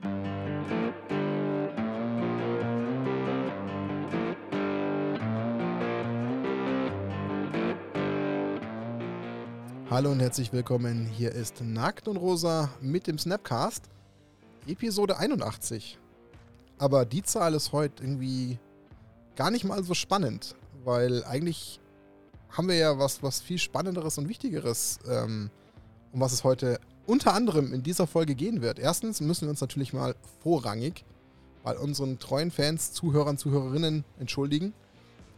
Hallo und herzlich willkommen. Hier ist Nackt und Rosa mit dem Snapcast, Episode 81. Aber die Zahl ist heute irgendwie gar nicht mal so spannend, weil eigentlich haben wir ja was, was viel Spannenderes und Wichtigeres, ähm, um was es heute unter anderem in dieser Folge gehen wird. Erstens müssen wir uns natürlich mal vorrangig bei unseren treuen Fans, Zuhörern, Zuhörerinnen entschuldigen.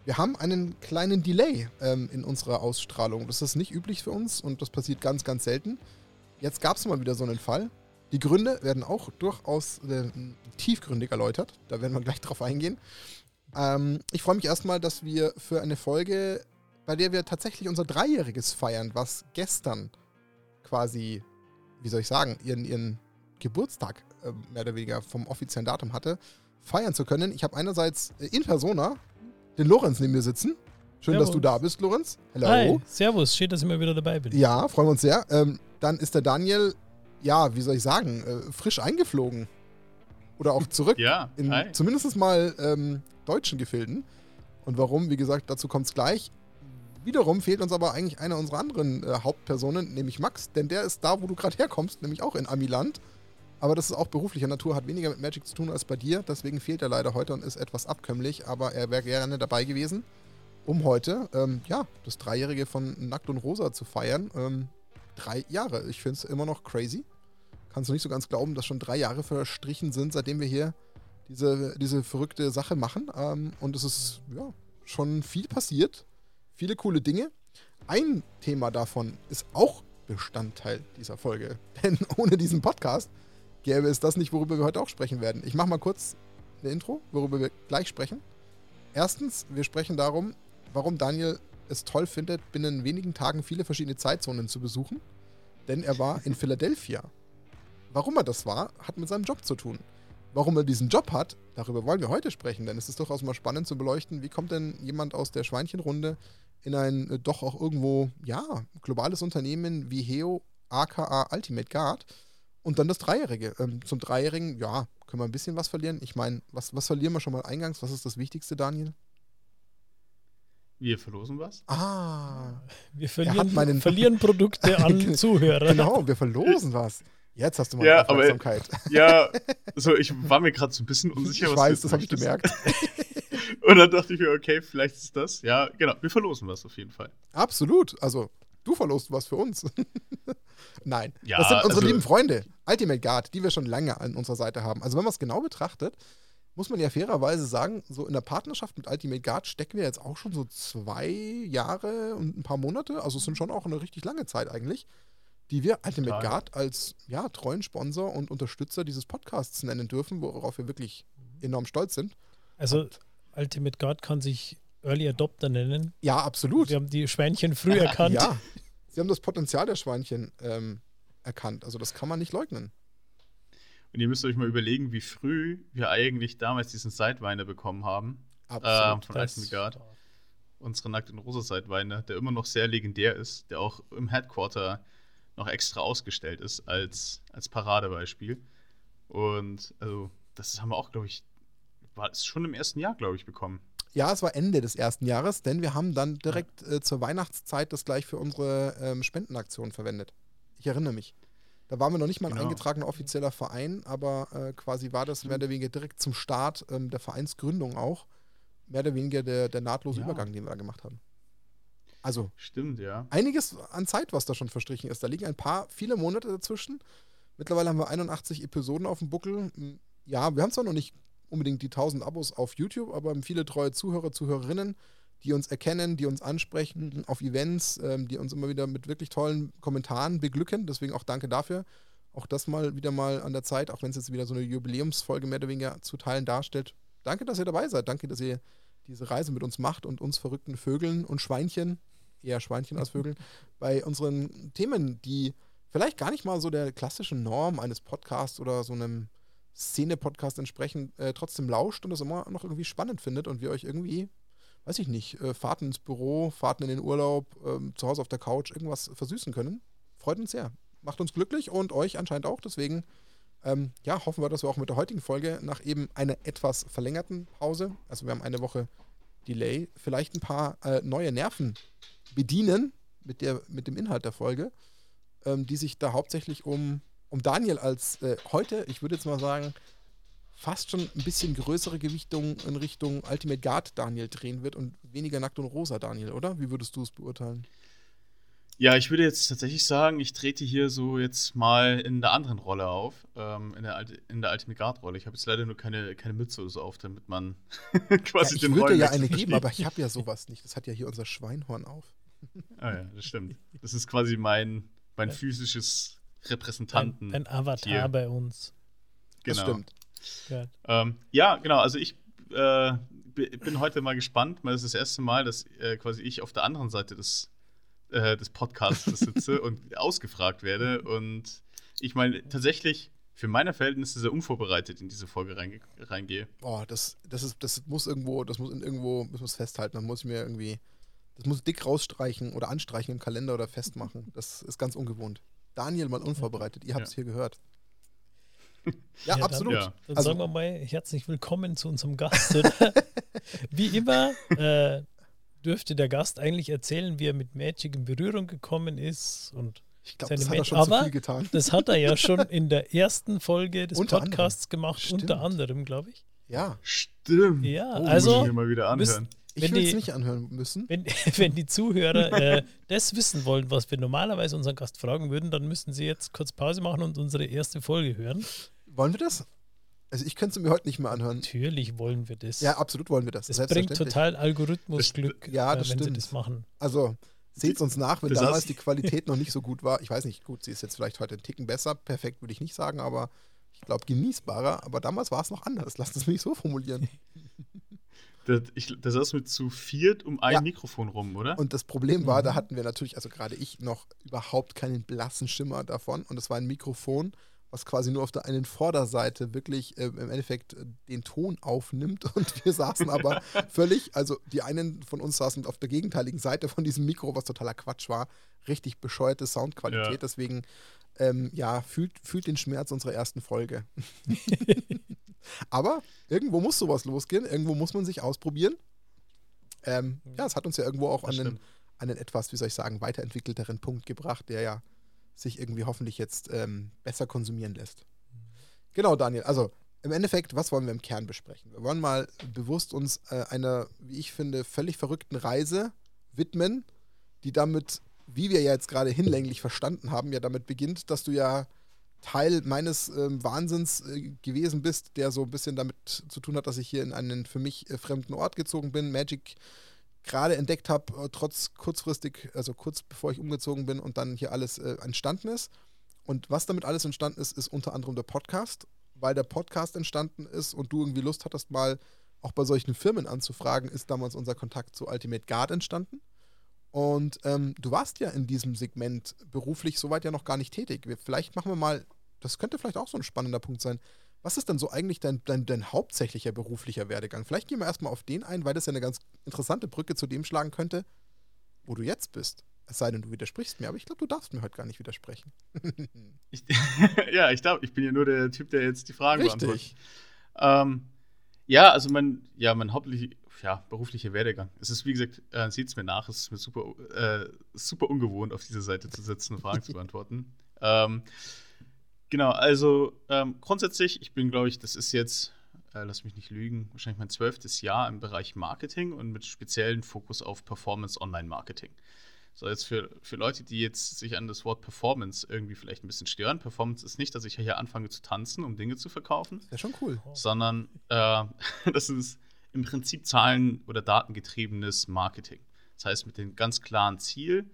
Wir haben einen kleinen Delay ähm, in unserer Ausstrahlung. Das ist nicht üblich für uns und das passiert ganz, ganz selten. Jetzt gab es mal wieder so einen Fall. Die Gründe werden auch durchaus äh, tiefgründig erläutert. Da werden wir gleich drauf eingehen. Ähm, ich freue mich erstmal, dass wir für eine Folge, bei der wir tatsächlich unser Dreijähriges feiern, was gestern quasi, wie soll ich sagen, ihren, ihren Geburtstag äh, mehr oder weniger vom offiziellen Datum hatte, feiern zu können. Ich habe einerseits äh, in Persona den Lorenz neben mir sitzen. Schön, Servus. dass du da bist, Lorenz. Hello. Hi, servus, schön, dass ich mal wieder dabei bin. Ja, freuen wir uns sehr. Ähm, dann ist der Daniel, ja, wie soll ich sagen, äh, frisch eingeflogen. Oder auch zurück. Ja, in hi. zumindest mal ähm, deutschen Gefilden. Und warum, wie gesagt, dazu kommt es gleich. Wiederum fehlt uns aber eigentlich eine unserer anderen äh, Hauptpersonen, nämlich Max, denn der ist da, wo du gerade herkommst, nämlich auch in Amiland. Aber das ist auch beruflicher Natur, hat weniger mit Magic zu tun als bei dir. Deswegen fehlt er leider heute und ist etwas abkömmlich, aber er wäre gerne dabei gewesen, um heute, ähm, ja, das Dreijährige von Nackt und Rosa zu feiern. Ähm, drei Jahre. Ich finde es immer noch crazy. Kannst du nicht so ganz glauben, dass schon drei Jahre verstrichen sind, seitdem wir hier diese, diese verrückte Sache machen. Ähm, und es ist ja schon viel passiert. Viele coole Dinge. Ein Thema davon ist auch Bestandteil dieser Folge. Denn ohne diesen Podcast gäbe es das nicht, worüber wir heute auch sprechen werden. Ich mache mal kurz eine Intro, worüber wir gleich sprechen. Erstens, wir sprechen darum, warum Daniel es toll findet, binnen wenigen Tagen viele verschiedene Zeitzonen zu besuchen. Denn er war in Philadelphia. Warum er das war, hat mit seinem Job zu tun. Warum er diesen Job hat, darüber wollen wir heute sprechen, denn es ist durchaus mal spannend zu beleuchten, wie kommt denn jemand aus der Schweinchenrunde in ein äh, doch auch irgendwo, ja, globales Unternehmen wie Heo, aka Ultimate Guard und dann das Dreijährige. Ähm, zum Dreijährigen, ja, können wir ein bisschen was verlieren. Ich meine, was, was verlieren wir schon mal eingangs? Was ist das Wichtigste, Daniel? Wir verlosen was? Ah, Wir hat verlieren, meinen- verlieren Produkte an Zuhörer. genau, wir verlosen was. Jetzt hast du mal Ja, aber- Aufmerksamkeit. Ja, so ich war mir gerade so ein bisschen unsicher, ich was weiß, das habe ich gemerkt. Und dann dachte ich mir, okay, vielleicht ist das. Ja, genau, wir verlosen was auf jeden Fall. Absolut. Also, du verlost was für uns. Nein. Ja, das sind unsere also- lieben Freunde, Ultimate Guard, die wir schon lange an unserer Seite haben. Also, wenn man es genau betrachtet, muss man ja fairerweise sagen, so in der Partnerschaft mit Ultimate Guard stecken wir jetzt auch schon so zwei Jahre und ein paar Monate. Also, es sind schon auch eine richtig lange Zeit eigentlich, die wir Ultimate Total. Guard als ja, treuen Sponsor und Unterstützer dieses Podcasts nennen dürfen, worauf wir wirklich enorm stolz sind. Also Ultimate Guard kann sich Early Adopter nennen. Ja, absolut. Wir haben die Schweinchen früh erkannt. Ja, sie haben das Potenzial der Schweinchen ähm, erkannt. Also das kann man nicht leugnen. Und ihr müsst euch mal überlegen, wie früh wir eigentlich damals diesen Sidewinder bekommen haben. Absolut. Ähm, von Ultimate Guard. Unsere Nackt- und rosa Sidewinder, der immer noch sehr legendär ist, der auch im Headquarter noch extra ausgestellt ist als, als Paradebeispiel. Und also, das haben wir auch, glaube ich, war es schon im ersten Jahr, glaube ich, bekommen. Ja, es war Ende des ersten Jahres, denn wir haben dann direkt äh, zur Weihnachtszeit das gleich für unsere ähm, Spendenaktion verwendet. Ich erinnere mich. Da waren wir noch nicht mal ein Genau. eingetragener offizieller Verein, aber äh, quasi war das mehr oder weniger direkt zum Start ähm, der Vereinsgründung auch. Mehr oder weniger der, der nahtlose Ja. Übergang, den wir da gemacht haben. Also Stimmt, ja. einiges an Zeit, was da schon verstrichen ist. Da liegen ein paar, viele Monate dazwischen. Mittlerweile haben wir 81 Episoden auf dem Buckel. Ja, wir haben zwar noch nicht unbedingt die 1000 Abos auf YouTube, aber viele treue Zuhörer, Zuhörerinnen, die uns erkennen, die uns ansprechen auf Events, ähm, die uns immer wieder mit wirklich tollen Kommentaren beglücken. Deswegen auch danke dafür. Auch das mal wieder mal an der Zeit, auch wenn es jetzt wieder so eine Jubiläumsfolge mehr oder weniger zu teilen darstellt. Danke, dass ihr dabei seid. Danke, dass ihr diese Reise mit uns macht und uns verrückten Vögeln und Schweinchen, eher Schweinchen als Vögeln, bei unseren Themen, die vielleicht gar nicht mal so der klassischen Norm eines Podcasts oder so einem Szene-Podcast entsprechen, äh, trotzdem lauscht und das immer noch irgendwie spannend findet und wir euch irgendwie, weiß ich nicht, äh, Fahrten ins Büro, Fahrten in den Urlaub, ähm, zu Hause auf der Couch, irgendwas versüßen können. Freut uns sehr. Macht uns glücklich und euch anscheinend auch. Deswegen Ähm, ja, hoffen wir, dass wir auch mit der heutigen Folge nach eben einer etwas verlängerten Pause, also wir haben eine Woche Delay, vielleicht ein paar äh, neue Nerven bedienen mit, der, mit dem Inhalt der Folge, ähm, die sich da hauptsächlich um, um Daniel als äh, heute, ich würde jetzt mal sagen, fast schon ein bisschen größere Gewichtung in Richtung Ultimate Guard Daniel drehen wird und weniger Nackt und Rosa Daniel, oder? Wie würdest du es beurteilen? Ja, ich würde jetzt tatsächlich sagen, ich trete hier so jetzt mal in der anderen Rolle auf, ähm, in, der, in der Ultimate Guard-Rolle. Ich habe jetzt leider nur keine, keine Mütze oder so auf, damit man quasi ja, ich den würde ja eine geben, aber ich habe ja sowas nicht. Das hat ja hier unser Schweinhorn auf. ah ja, das stimmt. Das ist quasi mein, mein physisches Repräsentanten. Ein, ein Avatar hier. bei uns. Genau. Das stimmt. Ähm, ja, genau. Also ich äh, bin heute mal gespannt, weil es ist das erste Mal, dass äh, quasi ich auf der anderen Seite des äh, des Podcasts sitze und ausgefragt werde. Und ich meine, tatsächlich für meine Verhältnisse sehr unvorbereitet in diese Folge reinge reingehe. Boah, das, das, ist, das muss irgendwo, das muss in irgendwo, das muss festhalten. Man muss mir irgendwie, das muss dick rausstreichen oder anstreichen im Kalender oder festmachen. Das ist ganz ungewohnt. Daniel mal unvorbereitet, ihr habt es ja. hier gehört. Ja, ja absolut. Dann, ja. dann also, sagen wir mal herzlich willkommen zu unserem Gast. Wie immer, äh, dürfte der Gast eigentlich erzählen, wie er mit Magic in Berührung gekommen ist und ich glaube, das hat er schon Aber zu viel getan. Das hat er ja schon in der ersten Folge des unter Podcasts anderem. gemacht, Stimmt. unter anderem, glaube ich. Ja. Stimmt. Ja, oh, also. Muss ich mal wieder anhören. Ich will es nicht anhören müssen. Wenn, wenn die Zuhörer äh, das wissen wollen, was wir normalerweise unseren Gast fragen würden, dann müssen sie jetzt kurz Pause machen und unsere erste Folge hören. Wollen wir das? Also ich könnte es mir heute nicht mehr anhören. Natürlich wollen wir das. Ja, absolut wollen wir das. Das bringt total Algorithmusglück, ja, das äh, wenn stimmt. sie das machen. Also seht es uns nach, wenn das damals die Qualität noch nicht so gut war. Ich weiß nicht, gut, sie ist jetzt vielleicht heute ein Ticken besser. Perfekt würde ich nicht sagen, aber ich glaube genießbarer. Aber damals war es noch anders. Lasst es mich so formulieren. Das, ich, das saß mit zu viert um ein ja. Mikrofon rum, oder? Und das Problem war, mhm. da hatten wir natürlich, also gerade ich, noch überhaupt keinen blassen Schimmer davon. Und es war ein Mikrofon, was quasi nur auf der einen Vorderseite wirklich äh, im Endeffekt äh, den Ton aufnimmt. Und wir saßen aber völlig, also die einen von uns saßen auf der gegenteiligen Seite von diesem Mikro, was totaler Quatsch war. Richtig bescheuerte Soundqualität. Ja. Deswegen, ähm, ja, fühlt, fühlt den Schmerz unserer ersten Folge. aber irgendwo muss sowas losgehen. Irgendwo muss man sich ausprobieren. Ähm, ja, es hat uns ja irgendwo auch an einen, einen etwas, wie soll ich sagen, weiterentwickelteren Punkt gebracht, der ja sich irgendwie hoffentlich jetzt ähm, besser konsumieren lässt. Genau, Daniel. Also im Endeffekt, was wollen wir im Kern besprechen? Wir wollen mal bewusst uns äh, einer, wie ich finde, völlig verrückten Reise widmen, die damit, wie wir ja jetzt gerade hinlänglich verstanden haben, ja damit beginnt, dass du ja Teil meines äh, Wahnsinns äh, gewesen bist, der so ein bisschen damit zu tun hat, dass ich hier in einen für mich äh, fremden Ort gezogen bin, Magic gerade entdeckt habe, äh, trotz kurzfristig, also kurz bevor ich umgezogen bin und dann hier alles äh, entstanden ist. Und was damit alles entstanden ist, ist unter anderem der Podcast, weil der Podcast entstanden ist und du irgendwie Lust hattest, mal auch bei solchen Firmen anzufragen, ist damals unser Kontakt zu Ultimate Guard entstanden. Und ähm, du warst ja in diesem Segment beruflich soweit ja noch gar nicht tätig. Vielleicht machen wir mal, das könnte vielleicht auch so ein spannender Punkt sein, was ist denn so eigentlich dein, dein, dein hauptsächlicher beruflicher Werdegang? Vielleicht gehen wir erstmal auf den ein, weil das ja eine ganz interessante Brücke zu dem schlagen könnte, wo du jetzt bist. Es sei denn, du widersprichst mir, aber ich glaube, du darfst mir heute gar nicht widersprechen. ich, ja, ich glaube, ich bin ja nur der Typ, der jetzt die Fragen Richtig. beantwortet. Ähm, ja, also mein, ja, mein hauptlicher ja, beruflicher Werdegang. Es ist, wie gesagt, äh, sieht es mir nach, es ist mir super, äh, super ungewohnt, auf dieser Seite zu sitzen und Fragen zu beantworten. Ähm, Genau, also ähm, grundsätzlich, ich bin, glaube ich, das ist jetzt, äh, lass mich nicht lügen, wahrscheinlich mein zwölftes Jahr im Bereich Marketing und mit speziellen Fokus auf Performance Online Marketing. So, jetzt für, für Leute, die jetzt sich an das Wort Performance irgendwie vielleicht ein bisschen stören. Performance ist nicht, dass ich hier anfange zu tanzen, um Dinge zu verkaufen. Ja, schon cool. Sondern äh, das ist im Prinzip Zahlen- oder Datengetriebenes Marketing. Das heißt, mit dem ganz klaren Ziel,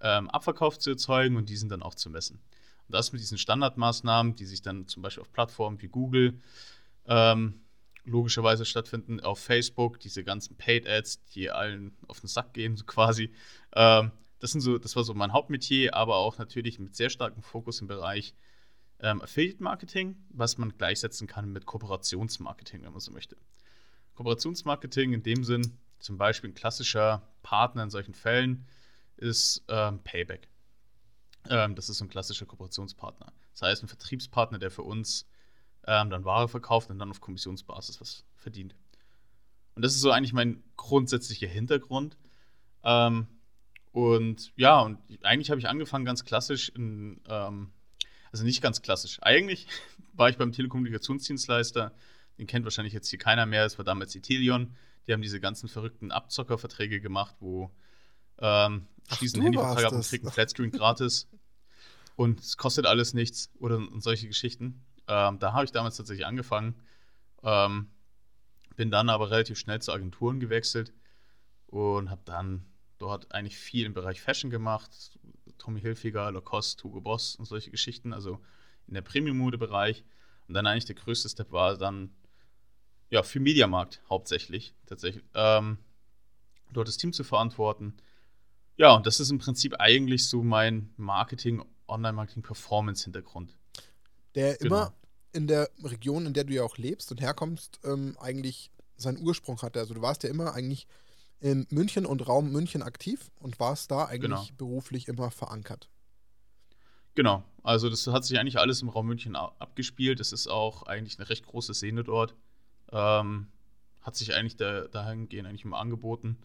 ähm, Abverkauf zu erzeugen und diesen dann auch zu messen. Und das mit diesen Standardmaßnahmen, die sich dann zum Beispiel auf Plattformen wie Google ähm, logischerweise stattfinden, auf Facebook, diese ganzen Paid Ads, die allen auf den Sack gehen, so quasi. Ähm, das, sind so, das war so mein Hauptmetier, aber auch natürlich mit sehr starkem Fokus im Bereich ähm, Affiliate Marketing, was man gleichsetzen kann mit Kooperationsmarketing, wenn man so möchte. Kooperationsmarketing in dem Sinn, zum Beispiel ein klassischer Partner in solchen Fällen ist ähm, Payback. Ähm, das ist ein klassischer Kooperationspartner. Das heißt, ein Vertriebspartner, der für uns ähm, dann Ware verkauft und dann auf Kommissionsbasis was verdient. Und das ist so eigentlich mein grundsätzlicher Hintergrund. Ähm, und ja, und eigentlich habe ich angefangen ganz klassisch in, ähm, also nicht ganz klassisch. Eigentlich war ich beim Telekommunikationsdienstleister, den kennt wahrscheinlich jetzt hier keiner mehr, es war damals Itelion. Die haben diese ganzen verrückten Abzockerverträge gemacht, wo ähm, schließen einen Handyvertrag ab und kriegen einen Flatscreen gratis. Und es kostet alles nichts oder und solche Geschichten. Ähm, da habe ich damals tatsächlich angefangen. Ähm, bin dann aber relativ schnell zu Agenturen gewechselt und habe dann dort eigentlich viel im Bereich Fashion gemacht. Tommy Hilfiger, Lacoste, Hugo Boss und solche Geschichten, also in der Premium-Mode-Bereich. Und dann eigentlich der größte Step war dann ja für Mediamarkt hauptsächlich tatsächlich ähm, dort das Team zu verantworten. Ja, und das ist im Prinzip eigentlich so mein Marketing, Online-Marketing-Performance-Hintergrund. Der genau. immer in der Region, in der du ja auch lebst und herkommst, ähm, eigentlich seinen Ursprung hatte. Also du warst ja immer eigentlich in München und Raum München aktiv und warst da eigentlich genau. beruflich immer verankert. Genau, also das hat sich eigentlich alles im Raum München abgespielt. Es ist auch eigentlich eine recht große Szene dort. Ähm, hat sich eigentlich da, dahingehend eigentlich immer angeboten.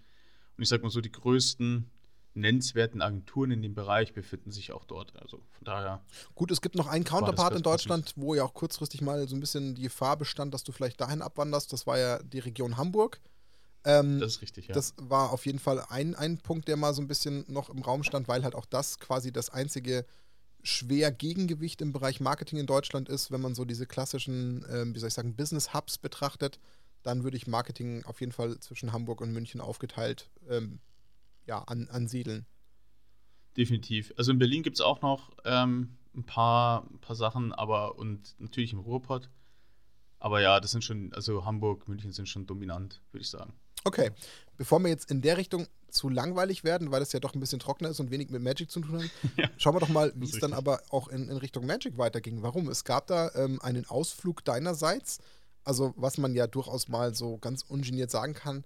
Und ich sag mal so, die größten nennenswerten Agenturen in dem Bereich befinden sich auch dort. Also von daher. Gut, es gibt noch einen Counterpart in Deutschland, wo ja auch kurzfristig mal so ein bisschen die Gefahr bestand, dass du vielleicht dahin abwanderst. Das war ja die Region Hamburg. Ähm, das ist richtig, ja. Das war auf jeden Fall ein, ein Punkt, der mal so ein bisschen noch im Raum stand, weil halt auch das quasi das einzige schwer Gegengewicht im Bereich Marketing in Deutschland ist, wenn man so diese klassischen, ähm, wie soll ich sagen, Business Hubs betrachtet, dann würde ich Marketing auf jeden Fall zwischen Hamburg und München aufgeteilt ähm, ja, an, ansiedeln. Definitiv. Also in Berlin gibt es auch noch ähm, ein, paar, ein paar Sachen, aber und natürlich im Ruhrpott. Aber ja, das sind schon, also Hamburg, München sind schon dominant, würde ich sagen. Okay, bevor wir jetzt in der Richtung zu langweilig werden, weil das ja doch ein bisschen trockener ist und wenig mit Magic zu tun hat, ja, schauen wir doch mal, wie es dann aber auch in, in, Richtung Magic weiterging. Warum? Es gab da ähm, einen Ausflug deinerseits, also was man ja durchaus mal so ganz ungeniert sagen kann,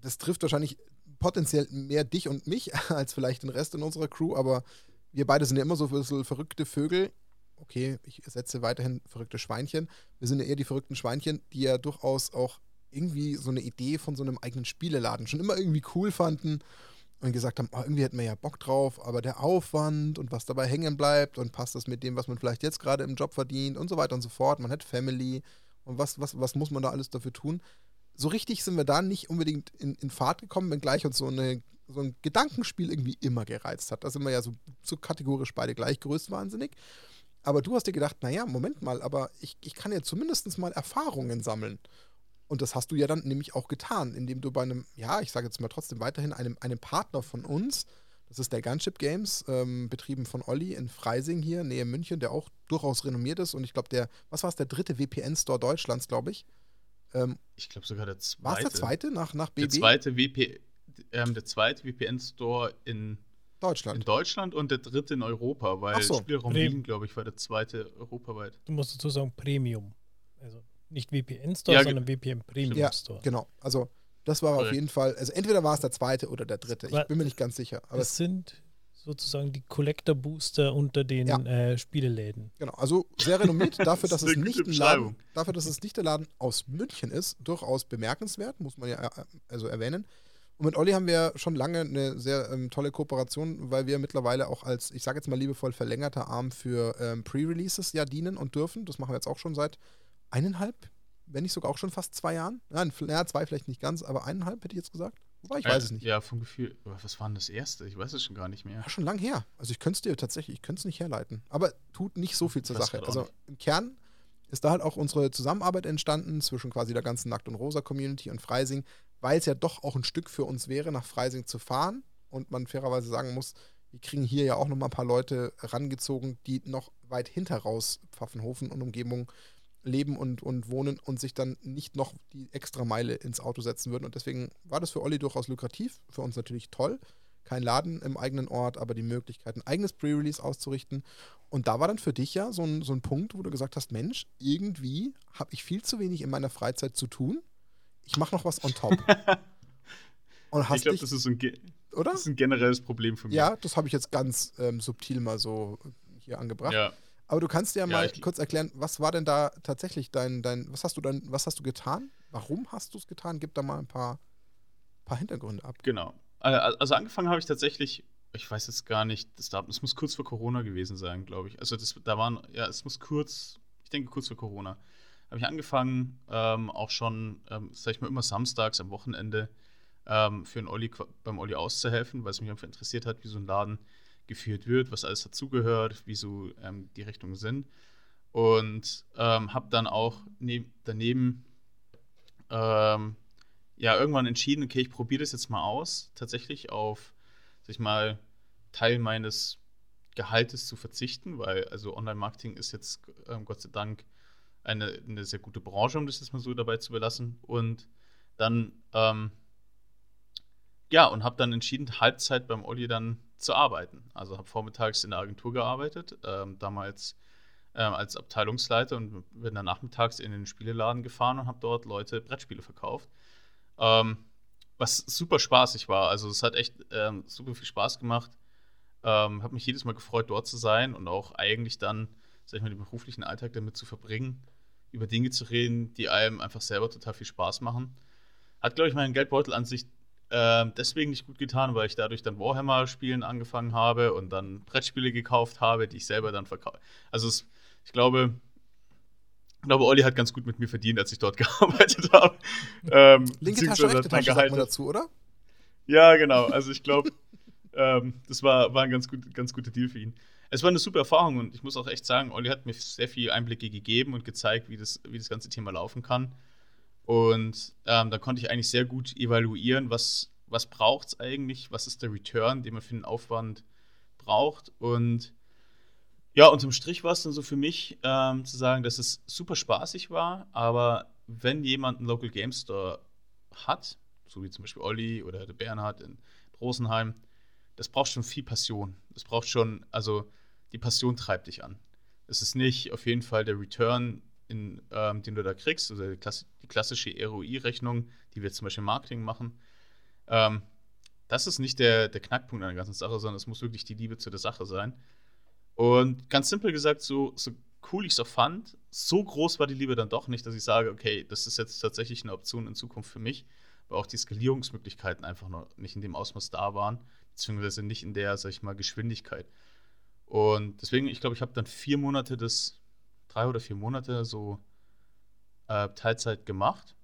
das trifft wahrscheinlich potenziell mehr dich und mich als vielleicht den Rest in unserer Crew, aber wir beide sind ja immer so ein bisschen verrückte Vögel. Okay, ich setze weiterhin verrückte Schweinchen. Wir sind ja eher die verrückten Schweinchen, die ja durchaus auch irgendwie so eine Idee von so einem eigenen Spieleladen schon immer irgendwie cool fanden und gesagt haben, oh, irgendwie hätten wir ja Bock drauf, aber der Aufwand und was dabei hängen bleibt und passt das mit dem, was man vielleicht jetzt gerade im Job verdient und so weiter und so fort. Man hat Family und was, was, was muss man da alles dafür tun? So richtig sind wir da nicht unbedingt in, in Fahrt gekommen, wenngleich uns so, eine, so ein Gedankenspiel irgendwie immer gereizt hat. Da sind wir ja so, so kategorisch beide gleich größtwahnsinnig. Aber du hast dir gedacht, naja, Moment mal, aber ich, ich kann ja zumindest mal Erfahrungen sammeln. Und das hast du ja dann nämlich auch getan, indem du bei einem, ja, ich sage jetzt mal trotzdem weiterhin, einem, einem Partner von uns, das ist der Gunship Games, ähm, betrieben von Olli in Freising hier, Nähe München, der auch durchaus renommiert ist. Und ich glaube, der, was war es, der dritte VPN-Store Deutschlands, glaube ich. Ähm, ich glaube sogar der zweite. War es der zweite nach, nach BB? Der zweite, WP, ähm, der zweite VPN-Store in Deutschland. In Deutschland und der dritte in Europa, weil so. Spielraum Wien, glaube ich, war der zweite europaweit. Du musst dazu sagen Premium. Also nicht VPN-Store, ja, sondern VPN Premium Store. Ja, genau. Also das war Correct. auf jeden Fall, also entweder war es der zweite oder der dritte. Ich bin mir nicht ganz sicher. Aber es sind sozusagen die Collector Booster unter den ja. äh, Spieleläden. Genau, also sehr renommiert dafür, dass es nicht ein Laden, dafür, dass es nicht der Laden aus München ist, durchaus bemerkenswert, muss man ja äh, also erwähnen. Und mit Olli haben wir schon lange eine sehr ähm, tolle Kooperation, weil wir mittlerweile auch als, ich sage jetzt mal liebevoll, verlängerter Arm für ähm, Pre-Releases ja dienen und dürfen. Das machen wir jetzt auch schon seit eineinhalb, wenn nicht sogar auch schon fast zwei Jahren. Ja, zwei vielleicht nicht ganz, aber eineinhalb hätte ich jetzt gesagt. Wobei, ich weiß es nicht. Ja, vom Gefühl. Was war denn das erste? Ich weiß es schon gar nicht mehr. Ja, schon lang her. Also ich könnte es dir tatsächlich, ich könnte es nicht herleiten. Aber tut nicht so viel zur Sache. Also im Kern ist da halt auch unsere Zusammenarbeit entstanden zwischen quasi der ganzen Nackt- und Rosa-Community und Freising, weil es ja doch auch ein Stück für uns wäre, nach Freising zu fahren. Und man fairerweise sagen muss, wir kriegen hier ja auch noch mal ein paar Leute rangezogen, die noch weit hinter raus Pfaffenhofen und Umgebung leben und, und wohnen und sich dann nicht noch die extra Meile ins Auto setzen würden. Und deswegen war das für Olli durchaus lukrativ, für uns natürlich toll. Kein Laden im eigenen Ort, aber die Möglichkeit, ein eigenes Pre-Release auszurichten. Und da war dann für dich ja so ein, so ein Punkt, wo du gesagt hast, Mensch, irgendwie habe ich viel zu wenig in meiner Freizeit zu tun. Ich mache noch was on top. Und hast ich glaube, das ist ein, oder? Das ist ein generelles Problem für mich. Ja, das habe ich jetzt ganz ähm, subtil mal so hier angebracht. Ja. Aber du kannst dir ja, mal kurz erklären, was war denn da tatsächlich dein, dein, was hast du dann, was hast du getan? Warum hast du es getan? Gib da mal ein paar, paar Hintergründe ab. Genau. Äh, also angefangen habe ich tatsächlich, ich weiß jetzt gar nicht, das, das muss kurz vor Corona gewesen sein, glaube ich. Also das, da waren, ja, es muss kurz, ich denke kurz vor Corona, habe ich angefangen, ähm, auch schon, ähm, sag ich mal, immer samstags am Wochenende ähm, für den Olli, beim Olli auszuhelfen, weil es mich einfach interessiert hat, wie so ein Laden geführt wird, was alles dazugehört, wie so ähm, die Richtungen sind. Und ähm, habe dann auch ne daneben ähm, ja irgendwann entschieden, okay, ich probiere das jetzt mal aus, tatsächlich auf, sag ich mal, Teil meines Gehaltes zu verzichten, weil also Online-Marketing ist jetzt ähm, Gott sei Dank eine, eine sehr gute Branche, um das jetzt mal so dabei zu belassen. Und dann, ähm, ja, und habe dann entschieden, Halbzeit beim Olli dann zu arbeiten. Also habe vormittags in der Agentur gearbeitet, ähm, damals ähm, als Abteilungsleiter und bin dann nachmittags in den Spieleladen gefahren und habe dort Leute Brettspiele verkauft. Ähm, was super spaßig war. Also es hat echt ähm, super viel Spaß gemacht. Ähm, habe mich jedes Mal gefreut, dort zu sein und auch eigentlich dann, sag ich mal, den beruflichen Alltag damit zu verbringen, über Dinge zu reden, die einem einfach selber total viel Spaß machen. Hat, glaube ich, meinen Geldbeutel an sich äh, deswegen nicht gut getan, weil ich dadurch dann Warhammer-Spielen angefangen habe und dann Brettspiele gekauft habe, die ich selber dann verkaufe. Also es, ich glaube, ich glaube, Olli hat ganz gut mit mir verdient, als ich dort gearbeitet habe. Ähm, Linke Tasche, rechte Tasche sagt man dazu, oder? Ja, genau. Also ich glaube, ähm, das war, war ein ganz, gut, ganz guter Deal für ihn. Es war eine super Erfahrung und ich muss auch echt sagen, Olli hat mir sehr viele Einblicke gegeben und gezeigt, wie das, wie das ganze Thema laufen kann. Und ähm, da konnte ich eigentlich sehr gut evaluieren, was, was braucht es eigentlich, was ist der Return, den man für den Aufwand braucht. Und ja, unterm Strich war es dann so für mich ähm, zu sagen, dass es super spaßig war, aber wenn jemand einen Local Game Store hat, so wie zum Beispiel Olli oder der Bernhard in Rosenheim, das braucht schon viel Passion. Das braucht schon, also die Passion treibt dich an. Es ist nicht auf jeden Fall der Return, in, ähm, den du da kriegst, also die, Klasse, die klassische ROI-Rechnung, die wir zum Beispiel im Marketing machen. Ähm, das ist nicht der, der Knackpunkt der ganzen Sache, sondern es muss wirklich die Liebe zu der Sache sein. Und ganz simpel gesagt, so, so cool ich es auch fand, so groß war die Liebe dann doch nicht, dass ich sage, okay, das ist jetzt tatsächlich eine Option in Zukunft für mich, weil auch die Skalierungsmöglichkeiten einfach noch nicht in dem Ausmaß da waren, beziehungsweise nicht in der, sag ich mal, Geschwindigkeit. Und deswegen, ich glaube, ich habe dann vier Monate das, drei oder vier Monate so äh, Teilzeit gemacht.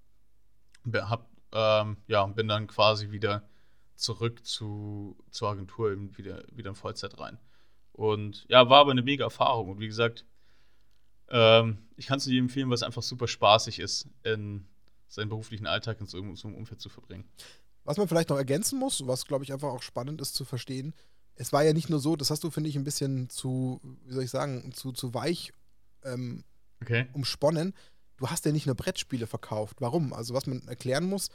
Hab, ähm, ja, bin dann quasi wieder zurück zu, zur Agentur, eben wieder, wieder in Vollzeit rein. Und ja, war aber eine mega Erfahrung. Und wie gesagt, ähm, ich kann es dir empfehlen, weil es einfach super spaßig ist, in seinen beruflichen Alltag in so, in so einem Umfeld zu verbringen. Was man vielleicht noch ergänzen muss, was glaube ich einfach auch spannend ist zu verstehen, es war ja nicht nur so, das hast du, finde ich, ein bisschen zu, wie soll ich sagen, zu, zu weich ähm, okay. umsponnen. Du hast ja nicht nur Brettspiele verkauft. Warum? Also, was man erklären muss,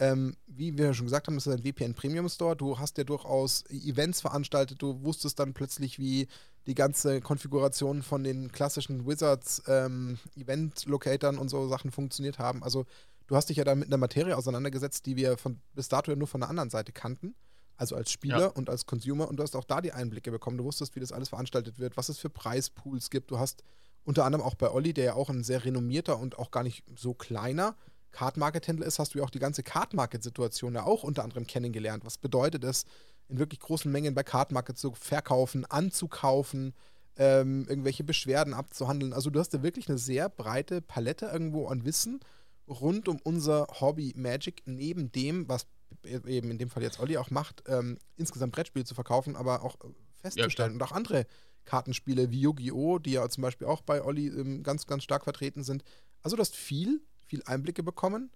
ähm, wie wir schon gesagt haben, ist ein VPN Premium Store. Du hast ja durchaus Events veranstaltet. Du wusstest dann plötzlich, wie die ganze Konfiguration von den klassischen Wizards ähm, Event Locatoren und so Sachen funktioniert haben. Also du hast dich ja da mit einer Materie auseinandergesetzt, die wir von, bis dato ja nur von der anderen Seite kannten. Also als Spieler ja. und als Consumer. Und du hast auch da die Einblicke bekommen. Du wusstest, wie das alles veranstaltet wird, was es für Preispools gibt. Du hast unter anderem auch bei Olli, der ja auch ein sehr renommierter und auch gar nicht so kleiner Card-Market-Händler ist, hast du ja auch die ganze Card-Market-Situation ja auch unter anderem kennengelernt. Was bedeutet es, in wirklich großen Mengen bei Card-Market zu verkaufen, anzukaufen, ähm, irgendwelche Beschwerden abzuhandeln? Also du hast ja wirklich eine sehr breite Palette irgendwo an Wissen rund um unser Hobby Magic, neben dem, was eben in dem Fall jetzt Olli auch macht, ähm, insgesamt Brettspiele zu verkaufen, aber auch festzustellen ja, und auch andere Kartenspiele wie Yu-Gi-Oh!, die ja zum Beispiel auch bei Olli ähm, ganz, ganz stark vertreten sind. Also du hast viel viel Einblicke bekommen,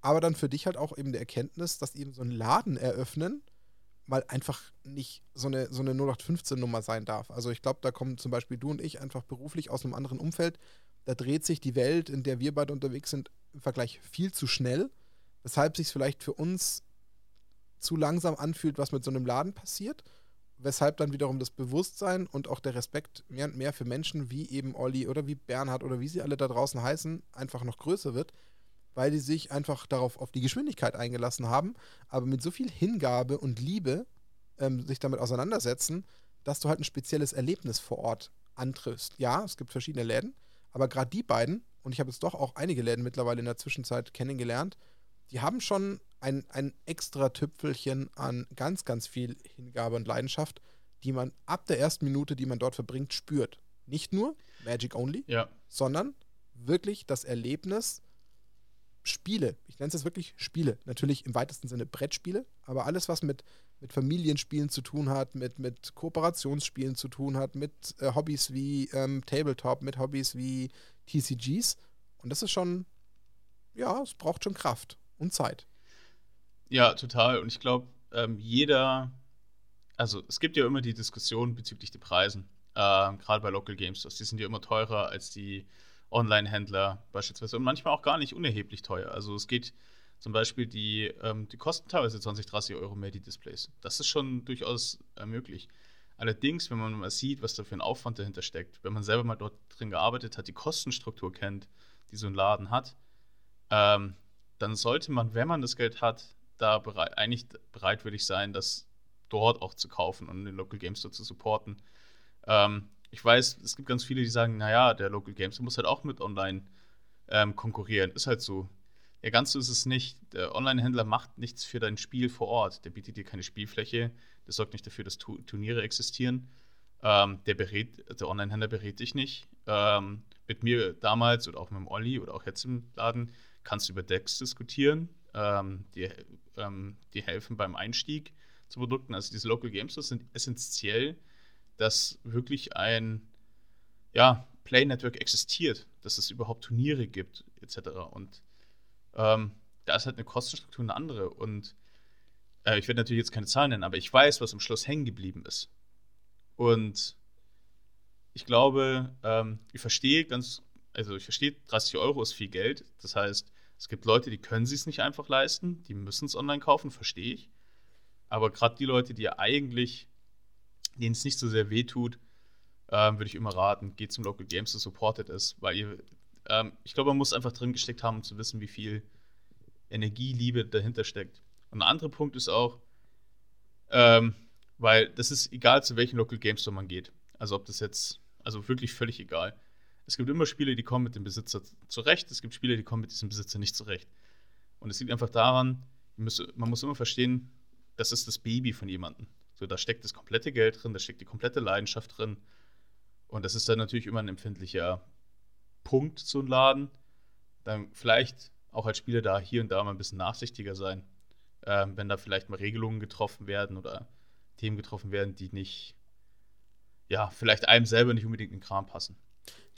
aber dann für dich halt auch eben die Erkenntnis, dass eben so ein Laden eröffnen mal einfach nicht so eine, so eine 0815-Nummer sein darf. Also ich glaube, da kommen zum Beispiel du und ich einfach beruflich aus einem anderen Umfeld. Da dreht sich die Welt, in der wir beide unterwegs sind, im Vergleich viel zu schnell, weshalb sich vielleicht für uns zu langsam anfühlt, was mit so einem Laden passiert weshalb dann wiederum das Bewusstsein und auch der Respekt mehr und mehr für Menschen wie eben Olli oder wie Bernhard oder wie sie alle da draußen heißen, einfach noch größer wird, weil die sich einfach darauf auf die Geschwindigkeit eingelassen haben, aber mit so viel Hingabe und Liebe ähm, sich damit auseinandersetzen, dass du halt ein spezielles Erlebnis vor Ort antriffst. Ja, es gibt verschiedene Läden, aber gerade die beiden, und ich habe jetzt doch auch einige Läden mittlerweile in der Zwischenzeit kennengelernt, die haben schon ein, ein extra Tüpfelchen an ganz, ganz viel Hingabe und Leidenschaft, die man ab der ersten Minute, die man dort verbringt, spürt. Nicht nur Magic Only, ja. sondern wirklich das Erlebnis, Spiele, ich nenne es jetzt wirklich Spiele, natürlich im weitesten Sinne Brettspiele, aber alles, was mit, mit Familienspielen zu tun hat, mit, mit Kooperationsspielen zu tun hat, mit äh, Hobbys wie ähm, Tabletop, mit Hobbys wie TCGs. Und das ist schon, ja, es braucht schon Kraft und Zeit. Ja, total. Und ich glaube, ähm, jeder, also es gibt ja immer die Diskussion bezüglich der Preisen, ähm, gerade bei Local Games Die sind ja immer teurer als die Online-Händler beispielsweise und manchmal auch gar nicht unerheblich teuer. Also es geht zum Beispiel, die, ähm, die kosten teilweise 20, 30 Euro mehr, die Displays. Das ist schon durchaus äh, möglich. Allerdings, wenn man mal sieht, was da für ein Aufwand dahinter steckt, wenn man selber mal dort drin gearbeitet hat, die Kostenstruktur kennt, die so ein Laden hat, ähm, dann sollte man, wenn man das Geld hat, da bereit, eigentlich bereitwillig sein, das dort auch zu kaufen und den Local Game Store zu supporten. Ähm, ich weiß, es gibt ganz viele, die sagen, naja, der Local Game Store muss halt auch mit online ähm, konkurrieren. Ist halt so. Ja, ganz so ist es nicht. Der Online-Händler macht nichts für dein Spiel vor Ort. Der bietet dir keine Spielfläche. Der sorgt nicht dafür, dass Turniere existieren. Ähm, der berät, der Online-Händler berät dich nicht. Ähm, mit mir damals oder auch mit dem Olli oder auch jetzt im Laden kannst du über Decks diskutieren. Ähm, die, ähm, die helfen beim Einstieg zu Produkten. Also diese Local Games sind essentiell, dass wirklich ein ja, Play Network existiert, dass es überhaupt Turniere gibt, etc. Und ähm, da ist halt eine Kostenstruktur eine andere. Und äh, ich werde natürlich jetzt keine Zahlen nennen, aber ich weiß, was am Schluss hängen geblieben ist. Und ich glaube, ähm, ich verstehe ganz, also ich verstehe, 30 Euro ist viel Geld. Das heißt, es gibt Leute, die können sich es nicht einfach leisten, die müssen es online kaufen, verstehe ich. Aber gerade die Leute, die ja eigentlich, denen es nicht so sehr wehtut, ähm, würde ich immer raten, geht zum Local Games, das supported ist, weil ihr, ähm, ich glaube, man muss einfach drin gesteckt haben, um zu wissen, wie viel Energie, Liebe dahinter steckt. Und ein anderer Punkt ist auch, ähm, weil das ist egal, zu welchem Local Game Store man geht. Also ob das jetzt, also wirklich völlig egal. Es gibt immer Spiele, die kommen mit dem Besitzer zurecht. Es gibt Spiele, die kommen mit diesem Besitzer nicht zurecht. Und es liegt einfach daran, man muss immer verstehen, das ist das Baby von jemandem. So, da steckt das komplette Geld drin, da steckt die komplette Leidenschaft drin. Und das ist dann natürlich immer ein empfindlicher Punkt zu Laden. Dann vielleicht auch als Spieler da hier und da mal ein bisschen nachsichtiger sein, äh, wenn da vielleicht mal Regelungen getroffen werden oder Themen getroffen werden, die nicht, ja, vielleicht einem selber nicht unbedingt in den Kram passen.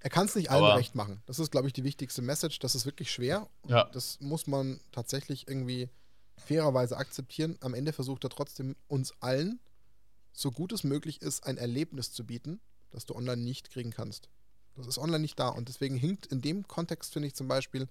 Er kann es nicht allen Aber recht machen. Das ist, glaube ich, die wichtigste Message. Das ist wirklich schwer. Ja. Das muss man tatsächlich irgendwie fairerweise akzeptieren. Am Ende versucht er trotzdem uns allen, so gut es möglich ist, ein Erlebnis zu bieten, das du online nicht kriegen kannst. Das ist online nicht da. Und deswegen hinkt in dem Kontext, finde ich zum Beispiel,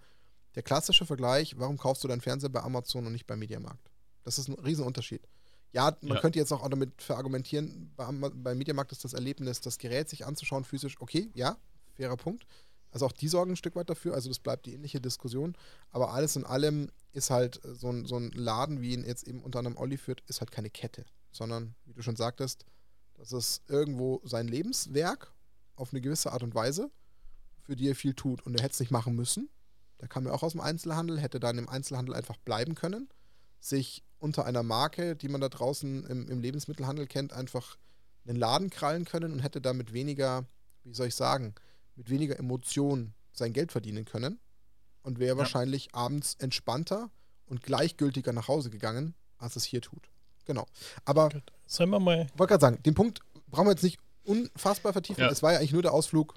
der klassische Vergleich, warum kaufst du deinen Fernseher bei Amazon und nicht beim Mediamarkt? Das ist ein Riesenunterschied. Ja, man ja. könnte jetzt auch damit verargumentieren, beim, beim Mediamarkt ist das Erlebnis, das Gerät sich anzuschauen, physisch, okay, ja, fairer Punkt. Also auch die sorgen ein Stück weit dafür, also das bleibt die ähnliche Diskussion. Aber alles in allem ist halt so ein, so ein Laden, wie ihn jetzt eben unter anderem Olli führt, ist halt keine Kette, sondern, wie du schon sagtest, das ist irgendwo sein Lebenswerk auf eine gewisse Art und Weise, für die er viel tut. Und er hätte es nicht machen müssen. Der kam ja auch aus dem Einzelhandel, hätte dann im Einzelhandel einfach bleiben können, sich unter einer Marke, die man da draußen im, im Lebensmittelhandel kennt, einfach einen Laden krallen können und hätte damit weniger, wie soll ich sagen, mit weniger Emotionen sein Geld verdienen können und wäre ja. wahrscheinlich abends entspannter und gleichgültiger nach Hause gegangen, als es hier tut. Genau. Aber Sollen wir mal. wollte gerade sagen, den Punkt brauchen wir jetzt nicht unfassbar vertiefen. Ja. Es war ja eigentlich nur der Ausflug,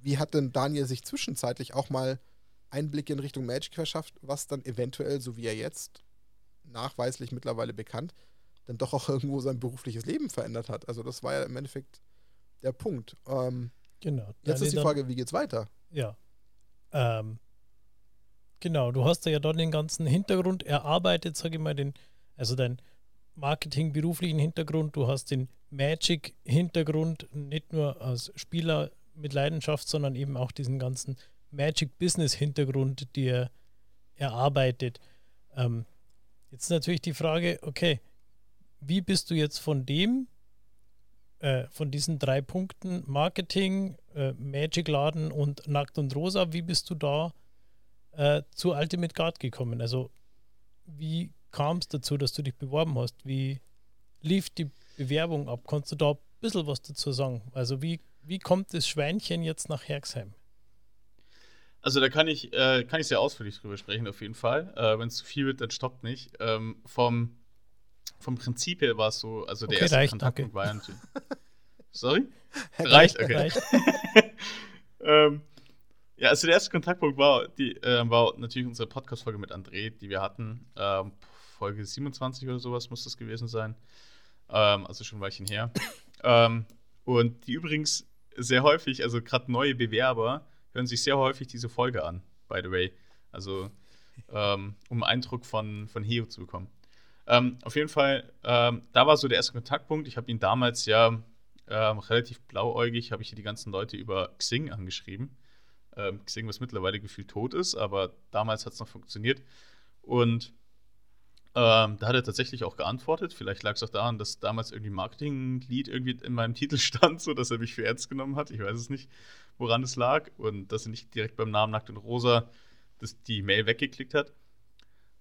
wie hat denn Daniel sich zwischenzeitlich auch mal Einblicke in Richtung Magic verschafft, was dann eventuell, so wie er jetzt nachweislich mittlerweile bekannt, dann doch auch irgendwo sein berufliches Leben verändert hat. Also das war ja im Endeffekt der Punkt. Ähm, Genau. Jetzt ist die Frage, wie geht's weiter? Ja. Ähm, genau, du hast ja dann den ganzen Hintergrund erarbeitet, sage ich mal, den, also dein Marketing-beruflichen Hintergrund, du hast den Magic-Hintergrund, nicht nur als Spieler mit Leidenschaft, sondern eben auch diesen ganzen Magic-Business-Hintergrund, dir erarbeitet. Ähm, jetzt natürlich die Frage, okay, wie bist du jetzt von dem äh, von diesen drei Punkten Marketing, äh, Magic Laden und Nackt und Rosa, wie bist du da äh, zu Ultimate Guard gekommen? Also wie kam es dazu, dass du dich beworben hast? Wie lief die Bewerbung ab? Kannst du da ein bisschen was dazu sagen? Also wie, wie kommt das Schweinchen jetzt nach Herxheim? Also da kann ich, äh, kann ich sehr ausführlich drüber sprechen, auf jeden Fall. Äh, Wenn es zu viel wird, dann stoppt nicht. Ähm, vom, vom Prinzip her war es so, also der okay, erste reicht, Kontaktpunkt okay. war ja natürlich. Sorry? reicht, okay. Reicht. ähm, ja, also der erste Kontaktpunkt war, die, äh, war natürlich unsere Podcast-Folge mit André, die wir hatten. Ähm, Folge 27 oder sowas muss das gewesen sein. Ähm, also schon ein Weilchen her. ähm, und die übrigens sehr häufig, also gerade neue Bewerber, hören sich sehr häufig diese Folge an, by the way. Also, ähm, um einen Eindruck von, von Heo zu bekommen. Ähm, auf jeden Fall, ähm, da war so der erste Kontaktpunkt. Ich habe ihn damals ja ähm, relativ blauäugig, habe ich hier die ganzen Leute über Xing angeschrieben. Ähm, Xing, was mittlerweile gefühlt tot ist, aber damals hat es noch funktioniert. Und ähm, da hat er tatsächlich auch geantwortet. Vielleicht lag es auch daran, dass damals irgendwie Marketing-Lead irgendwie in meinem Titel stand, so dass er mich für ernst genommen hat. Ich weiß es nicht, woran es lag. Und dass er nicht direkt beim Namen Nackt und Rosa das, die Mail weggeklickt hat.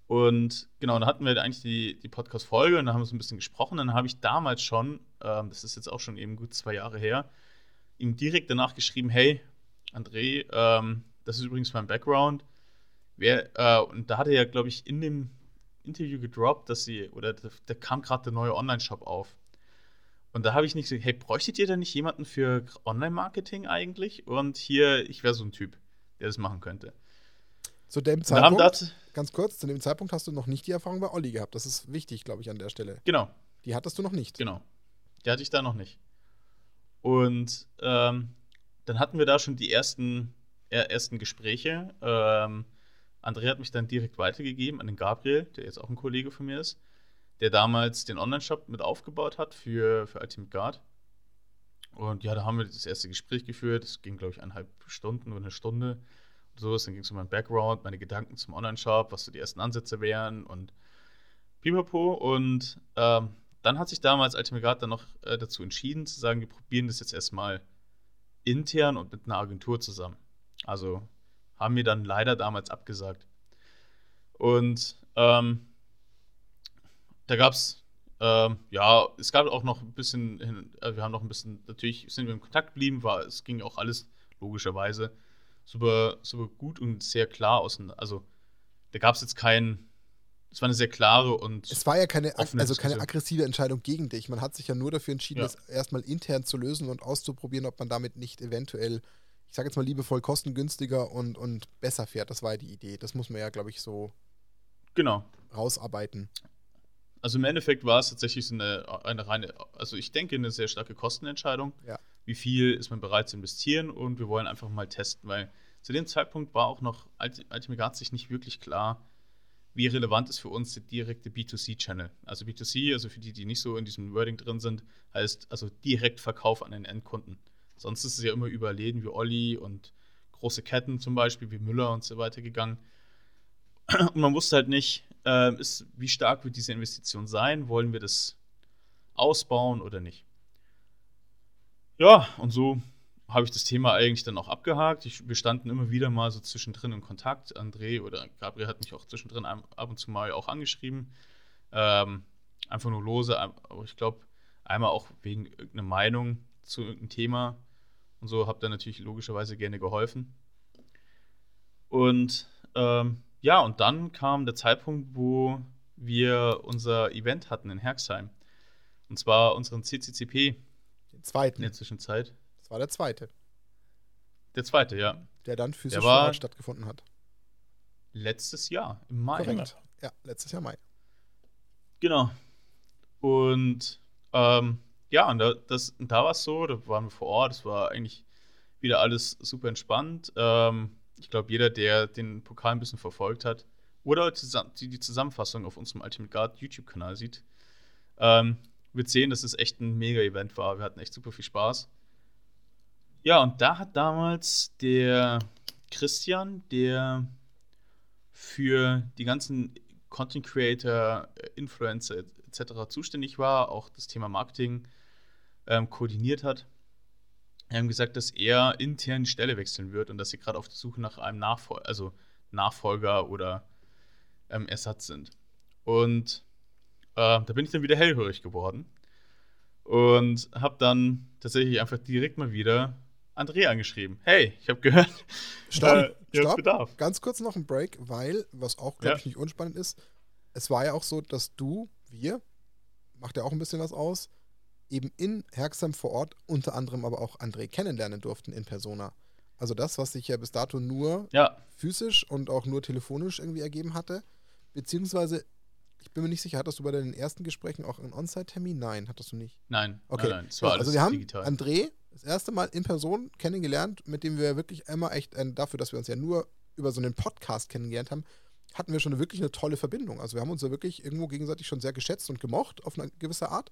Und genau, dann hatten wir eigentlich die, die Podcast-Folge und dann haben wir so ein bisschen gesprochen. Dann habe ich damals schon, ähm, das ist jetzt auch schon eben gut zwei Jahre her, ihm direkt danach geschrieben: Hey, André, ähm, das ist übrigens mein Background. Wer, äh, und da hat er ja, glaube ich, in dem Interview gedroppt, dass sie, oder da, da kam gerade der neue Online-Shop auf. Und da habe ich nicht gesagt, hey, bräuchtet ihr denn nicht jemanden für Online-Marketing eigentlich? Und hier, ich wäre so ein Typ, der das machen könnte. Zu dem Zeitpunkt, ganz kurz, zu dem Zeitpunkt hast du noch nicht die Erfahrung bei Olli gehabt. Das ist wichtig, glaube ich, an der Stelle. Genau. Die hattest du noch nicht. Genau. Die hatte ich da noch nicht. Und ähm, dann hatten wir da schon die ersten, ersten Gespräche. Ähm, André hat mich dann direkt weitergegeben an den Gabriel, der jetzt auch ein Kollege von mir ist, der damals den Online-Shop mit aufgebaut hat für, für Ultimate Guard. Und ja, da haben wir das erste Gespräch geführt. Es ging, glaube ich, eineinhalb Stunden oder eine Stunde. Und sowas. Dann ging es um meinen Background, meine Gedanken zum Online-Shop, was so die ersten Ansätze wären und pipapo. Und ähm, dann hat sich damals Guard dann noch äh, dazu entschieden, zu sagen, wir probieren das jetzt erstmal intern und mit einer Agentur zusammen. Also haben mir dann leider damals abgesagt. Und ähm, da gab es, ähm, ja, es gab auch noch ein bisschen, äh, wir haben noch ein bisschen, natürlich sind wir in Kontakt geblieben, war, es ging auch alles logischerweise super, super gut und sehr klar aus. Also da gab es jetzt keinen, es war eine sehr klare und. Es war ja keine, also keine aggressive Entscheidung gegen dich. Man hat sich ja nur dafür entschieden, ja. das erstmal intern zu lösen und auszuprobieren, ob man damit nicht eventuell ich sage jetzt mal liebevoll, kostengünstiger und, und besser fährt. Das war ja die Idee. Das muss man ja, glaube ich, so genau. rausarbeiten. Also im Endeffekt war es tatsächlich so eine, eine reine, also ich denke, eine sehr starke Kostenentscheidung. Ja. Wie viel ist man bereit zu investieren und wir wollen einfach mal testen, weil zu dem Zeitpunkt war auch noch Ultimate sich nicht wirklich klar, wie relevant ist für uns der direkte B2C-Channel. Also B2C, also für die, die nicht so in diesem Wording drin sind, heißt also direkt Verkauf an den Endkunden. Sonst ist es ja immer über Läden wie Olli und große Ketten zum Beispiel, wie Müller und so weiter gegangen. Und man wusste halt nicht, äh, ist, wie stark wird diese Investition sein? Wollen wir das ausbauen oder nicht? Ja, und so habe ich das Thema eigentlich dann auch abgehakt. Ich, wir standen immer wieder mal so zwischendrin in Kontakt. André oder Gabriel hat mich auch zwischendrin ab und zu mal auch angeschrieben. Ähm, einfach nur lose, aber ich glaube, einmal auch wegen irgendeiner Meinung zu irgendeinem Thema und so habt ihr natürlich logischerweise gerne geholfen. Und ähm, ja, und dann kam der Zeitpunkt, wo wir unser Event hatten in Herxheim. Und zwar unseren CCCP. Den zweiten. In der Zwischenzeit. Das war der zweite. Der zweite, ja. Der dann physisch der stattgefunden hat. Letztes Jahr, im Mai. Korrekt. Ja, letztes Jahr Mai. Genau. Und ähm, ja, und da, das, da war es so, da waren wir vor Ort, es war eigentlich wieder alles super entspannt. Ähm, ich glaube, jeder, der den Pokal ein bisschen verfolgt hat oder die, Zusammenfassung auf unserem Ultimate Guard YouTube-Kanal sieht, ähm, wird sehen, dass es echt ein Mega-Event war. Wir hatten echt super viel Spaß. Ja, und da hat damals der Christian, der für die ganzen Content Creator, Influencer etc. zuständig war, auch das Thema Marketing ähm, koordiniert hat, haben gesagt, dass er intern die Stelle wechseln wird und dass sie gerade auf der Suche nach einem Nachfol also Nachfolger oder ähm, Ersatz sind. Und äh, da bin ich dann wieder hellhörig geworden und habe dann tatsächlich einfach direkt mal wieder André angeschrieben. Hey, ich habe gehört, Stopp, äh, stopp. Bedarf. Ganz kurz noch ein Break, weil, was auch, glaube ja. ich, nicht unspannend ist, es war ja auch so, dass du, wir, macht ja auch ein bisschen was aus, eben in Herxheim vor Ort unter anderem aber auch André kennenlernen durften in Persona. Also das, was sich ja bis dato nur ja. physisch und auch nur telefonisch irgendwie ergeben hatte, beziehungsweise ich bin mir nicht sicher, hattest du bei deinen ersten Gesprächen auch einen On-Site-Termin? Nein, hattest du nicht. Nein, okay. Nein, nein, also wir haben digital. André das erste Mal in Person kennengelernt, mit dem wir wirklich einmal echt, äh, dafür, dass wir uns ja nur über so einen Podcast kennengelernt haben, hatten wir schon wirklich eine tolle Verbindung. Also wir haben uns ja wirklich irgendwo gegenseitig schon sehr geschätzt und gemocht auf eine gewisse Art.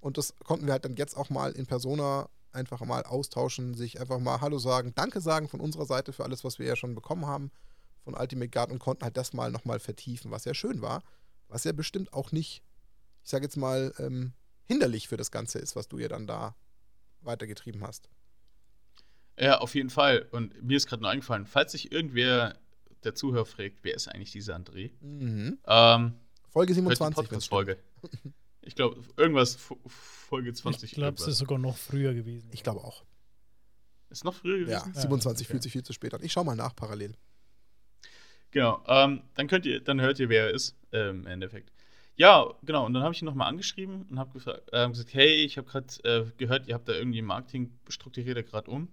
Und das konnten wir halt dann jetzt auch mal in Persona einfach mal austauschen, sich einfach mal Hallo sagen, Danke sagen von unserer Seite für alles, was wir ja schon bekommen haben von Ultimate Guard und konnten halt das mal nochmal vertiefen, was ja schön war, was ja bestimmt auch nicht, ich sage jetzt mal, ähm, hinderlich für das Ganze ist, was du ja dann da weitergetrieben hast. Ja, auf jeden Fall. Und mir ist gerade nur eingefallen, falls sich irgendwer der Zuhörer fragt, wer ist eigentlich dieser André? Mhm. Ähm, Folge 27. Folge. Ich glaube, irgendwas Folge 20. Ich glaube, es ist sogar noch früher gewesen. Ich glaube auch. Ist noch früher gewesen? Ja, 27 okay. fühlt sich viel zu spät an. Ich schaue mal nach parallel. Genau, ähm, dann könnt ihr, dann hört ihr, wer er ist, ähm, im Endeffekt. Ja, genau, und dann habe ich ihn nochmal angeschrieben und habe äh, gesagt, hey, ich habe gerade äh, gehört, ihr habt da irgendwie Marketing strukturiert gerade um.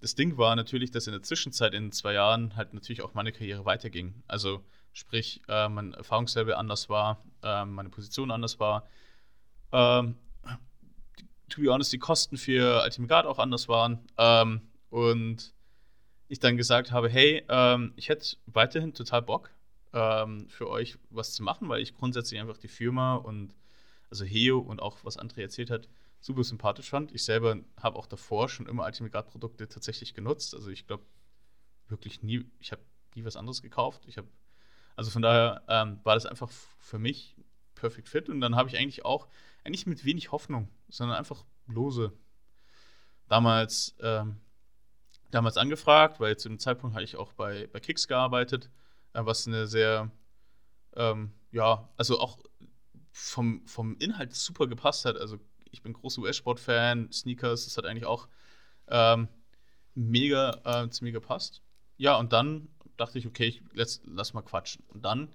Das Ding war natürlich, dass in der Zwischenzeit in zwei Jahren halt natürlich auch meine Karriere weiterging. Also sprich, äh, mein Erfahrungslevel anders war, äh, meine Position anders war. Ähm, to be honest, die Kosten für Ultimate Guard auch anders waren. Ähm, und ich dann gesagt habe, hey, ähm, ich hätte weiterhin total Bock ähm, für euch was zu machen, weil ich grundsätzlich einfach die Firma und also Heo und auch was André erzählt hat, super sympathisch fand. Ich selber habe auch davor schon immer Ultimate Guard Produkte tatsächlich genutzt. Also ich glaube wirklich nie, ich habe nie was anderes gekauft. Ich habe also von daher ähm, war das einfach für mich perfekt fit und dann habe ich eigentlich auch eigentlich mit wenig Hoffnung, sondern einfach lose damals ähm, damals angefragt, weil zu dem Zeitpunkt hatte ich auch bei, bei Kicks gearbeitet, äh, was eine sehr, ähm, ja, also auch vom, vom Inhalt super gepasst hat. Also ich bin großer US-Sport-Fan, Sneakers, das hat eigentlich auch ähm, mega äh, zu mir gepasst. Ja, und dann dachte ich, okay, ich, lass, lass mal quatschen. Und dann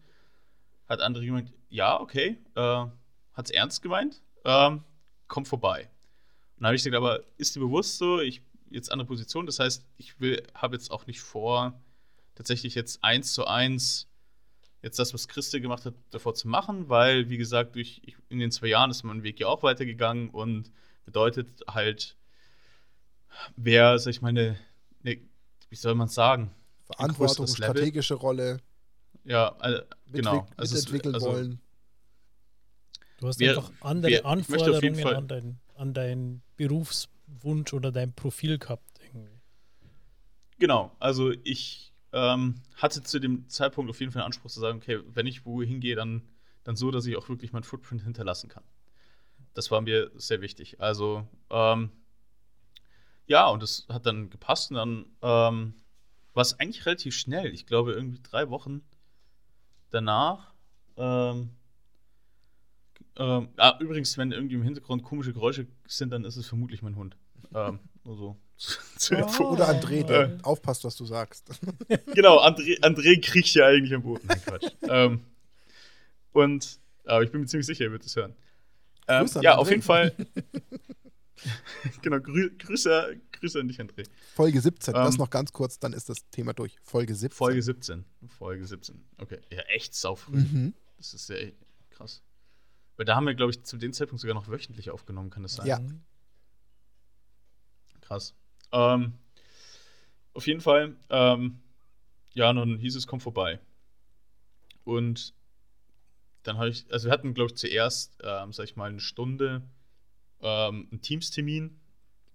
hat André gemeint, ja, okay, äh, hat es ernst gemeint, ähm, komm vorbei. Und dann habe ich gesagt, aber ist dir bewusst so, ich jetzt andere Position. Das heißt, ich habe jetzt auch nicht vor, tatsächlich jetzt eins zu eins jetzt das, was Christi gemacht hat, davor zu machen, weil, wie gesagt, durch, in den zwei Jahren ist mein Weg ja auch weitergegangen und bedeutet halt, wer, sag ich meine, ne, wie soll man sagen? Verantwortung, strategische Rolle. Ja, also, genau. Also mitentwickeln also, wollen. Du hast wer, einfach andere wer, Anforderungen an, dein, an deinen Berufs Wunsch oder dein Profil gehabt irgendwie. Genau, also ich ähm, hatte zu dem Zeitpunkt auf jeden Fall den Anspruch zu sagen, okay, wenn ich wo hingehe, dann, dann so, dass ich auch wirklich meinen Footprint hinterlassen kann. Das war mir sehr wichtig. Also, ähm, ja, und das hat dann gepasst und dann ähm, war es eigentlich relativ schnell. Ich glaube, irgendwie drei Wochen danach. Ähm, ähm, ah, übrigens, wenn irgendwie im Hintergrund komische Geräusche sind, dann ist es vermutlich mein Hund. Ähm, nur so. Oh. Oder André, der äh, aufpasst, was du sagst. genau, André, André kriecht ja eigentlich am Boden. Nein, Quatsch. ähm, und, aber ich bin mir ziemlich sicher, er wird es hören. Ähm, ja, André. auf jeden Fall. genau, grü Grüße, Grüße an dich, André. Folge 17, das ähm, noch ganz kurz, dann ist das Thema durch. Folge 17. Folge 17. Folge 17. Okay, ja, echt saufrüh. Mhm. Das ist sehr krass. Weil da haben wir, glaube ich, zu dem Zeitpunkt sogar noch wöchentlich aufgenommen, kann das sein? Ja. Krass. Ähm, auf jeden Fall, ähm, ja, nun hieß es, komm vorbei. Und dann habe ich, also wir hatten, glaube ich, zuerst, ähm, sag ich mal, eine Stunde ähm, einen Teamstermin,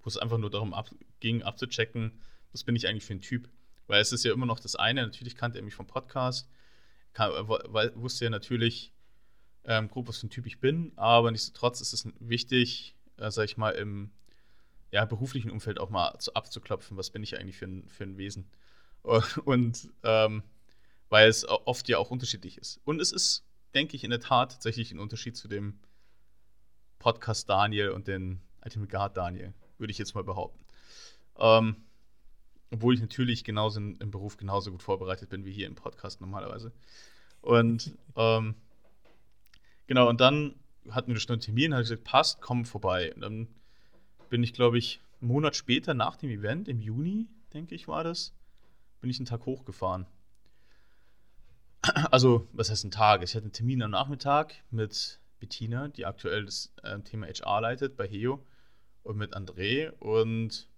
wo es einfach nur darum ab, ging, abzuchecken, was bin ich eigentlich für ein Typ. Weil es ist ja immer noch das eine, natürlich kannte er mich vom Podcast, kann, weil, wusste ja natürlich, ähm, grob, was für ein Typ ich bin, aber nichtsdestotrotz ist es wichtig, äh, sag ich mal, im ja, beruflichen Umfeld auch mal zu, abzuklopfen, was bin ich eigentlich für ein, für ein Wesen. Und ähm, weil es oft ja auch unterschiedlich ist. Und es ist, denke ich, in der Tat tatsächlich ein Unterschied zu dem Podcast Daniel und den Ultimate Guard Daniel, würde ich jetzt mal behaupten. Ähm, obwohl ich natürlich genauso in, im Beruf genauso gut vorbereitet bin wie hier im Podcast normalerweise. Und ähm, genau, und dann hatten wir schon einen Termin, habe ich gesagt, passt, komm vorbei. Und dann bin ich, glaube ich, einen Monat später nach dem Event, im Juni, denke ich, war das, bin ich einen Tag hochgefahren. Also, was heißt ein Tag? Ich hatte einen Termin am Nachmittag mit Bettina, die aktuell das äh, Thema HR leitet bei Heo und mit André. Und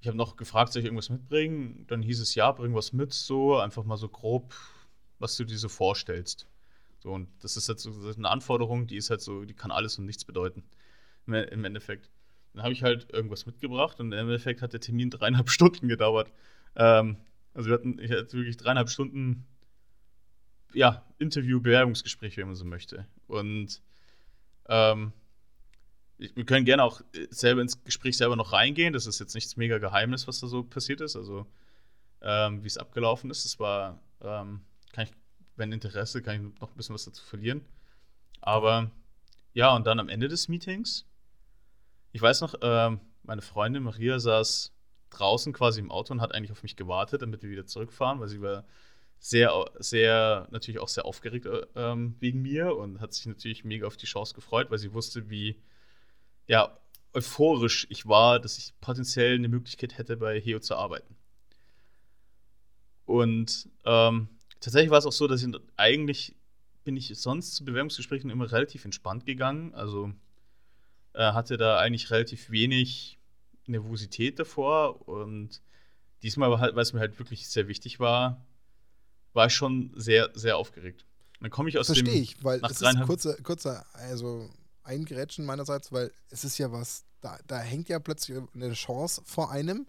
ich habe noch gefragt, soll ich irgendwas mitbringen? Dann hieß es ja, bring was mit, so einfach mal so grob, was du dir so vorstellst. So, und das ist halt so eine Anforderung, die ist halt so, die kann alles und nichts bedeuten. Im Endeffekt. Dann habe ich halt irgendwas mitgebracht und im Endeffekt hat der Termin dreieinhalb Stunden gedauert. Ähm, also wir hatten, ich hatte wirklich dreieinhalb Stunden ja, Interview, Bewerbungsgespräch, wenn man so möchte. Und ähm, wir können gerne auch selber ins Gespräch selber noch reingehen. Das ist jetzt nichts mega Geheimnis, was da so passiert ist. Also, ähm, wie es abgelaufen ist. Das war, ähm, kann ich, wenn Interesse, kann ich noch ein bisschen was dazu verlieren. Aber ja, und dann am Ende des Meetings, ich weiß noch, ähm, meine Freundin Maria saß draußen quasi im Auto und hat eigentlich auf mich gewartet, damit wir wieder zurückfahren, weil sie war sehr, sehr, natürlich auch sehr aufgeregt ähm, wegen mir und hat sich natürlich mega auf die Chance gefreut, weil sie wusste, wie ja, euphorisch ich war, dass ich potenziell eine Möglichkeit hätte, bei Heo zu arbeiten. Und ähm, tatsächlich war es auch so, dass ich eigentlich bin ich sonst zu Bewerbungsgesprächen immer relativ entspannt gegangen. Also äh, hatte da eigentlich relativ wenig Nervosität davor. Und diesmal, halt, weil es mir halt wirklich sehr wichtig war, war ich schon sehr, sehr aufgeregt. Dann komme ich aus Verstehe dem. Verstehe ich, weil es ist kurzer, kurzer, also eingrätschen meinerseits, weil es ist ja was, da, da hängt ja plötzlich eine Chance vor einem,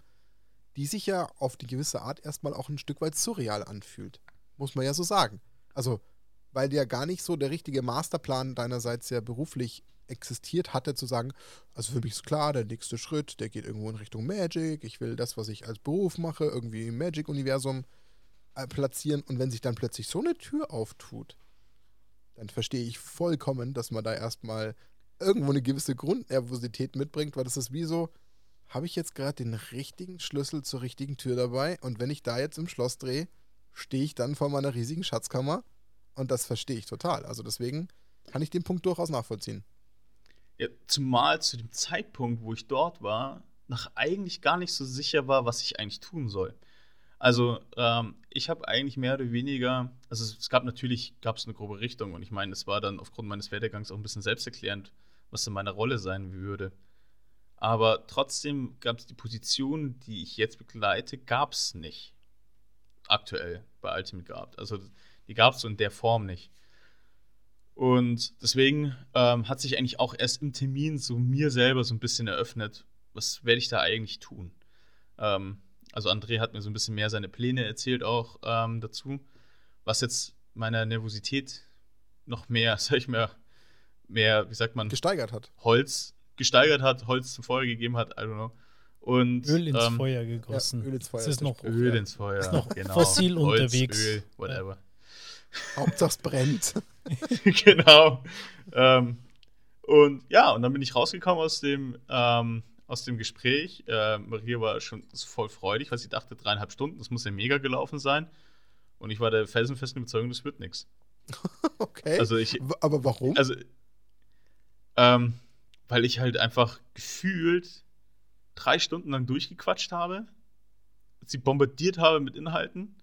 die sich ja auf die gewisse Art erstmal auch ein Stück weit surreal anfühlt. Muss man ja so sagen. Also, weil ja gar nicht so der richtige Masterplan deinerseits ja beruflich existiert hatte, zu sagen, also für mich ist klar, der nächste Schritt, der geht irgendwo in Richtung Magic, ich will das, was ich als Beruf mache, irgendwie im Magic-Universum platzieren und wenn sich dann plötzlich so eine Tür auftut, dann verstehe ich vollkommen, dass man da erstmal irgendwo eine gewisse Grundnervosität mitbringt, weil das ist wie so, habe ich jetzt gerade den richtigen Schlüssel zur richtigen Tür dabei und wenn ich da jetzt im Schloss drehe, stehe ich dann vor meiner riesigen Schatzkammer und das verstehe ich total. Also deswegen kann ich den Punkt durchaus nachvollziehen. Ja, zumal zu dem Zeitpunkt, wo ich dort war, noch eigentlich gar nicht so sicher war, was ich eigentlich tun soll. Also ähm, ich habe eigentlich mehr oder weniger, also es gab natürlich, gab es eine grobe Richtung und ich meine, es war dann aufgrund meines Werdegangs auch ein bisschen selbsterklärend, was in meiner Rolle sein würde. Aber trotzdem gab es die Position, die ich jetzt begleite, gab es nicht. Aktuell bei Ultimate gehabt. Also die gab es so in der Form nicht. Und deswegen ähm, hat sich eigentlich auch erst im Termin so mir selber so ein bisschen eröffnet, was werde ich da eigentlich tun. Ähm, also André hat mir so ein bisschen mehr seine Pläne erzählt auch ähm, dazu, was jetzt meiner Nervosität noch mehr, sag ich mal, mehr, wie sagt man? Gesteigert hat. Holz gesteigert hat, Holz zum Feuer gegeben hat, I don't know. Und, Öl ins ähm, Feuer gegossen. Ja, Öl ins Feuer. Es ist noch Öl ins Feuer. Ist noch genau. fossil Holz, unterwegs. Öl, whatever. Hauptsache es brennt. genau. ähm, und ja, und dann bin ich rausgekommen aus dem ähm, aus dem Gespräch. Äh, Maria war schon voll freudig, weil sie dachte, dreieinhalb Stunden, das muss ja mega gelaufen sein. Und ich war der felsenfesten Überzeugung, das wird nichts. Okay. Also ich, Aber warum? Also, ähm, weil ich halt einfach gefühlt drei Stunden lang durchgequatscht habe, sie bombardiert habe mit Inhalten.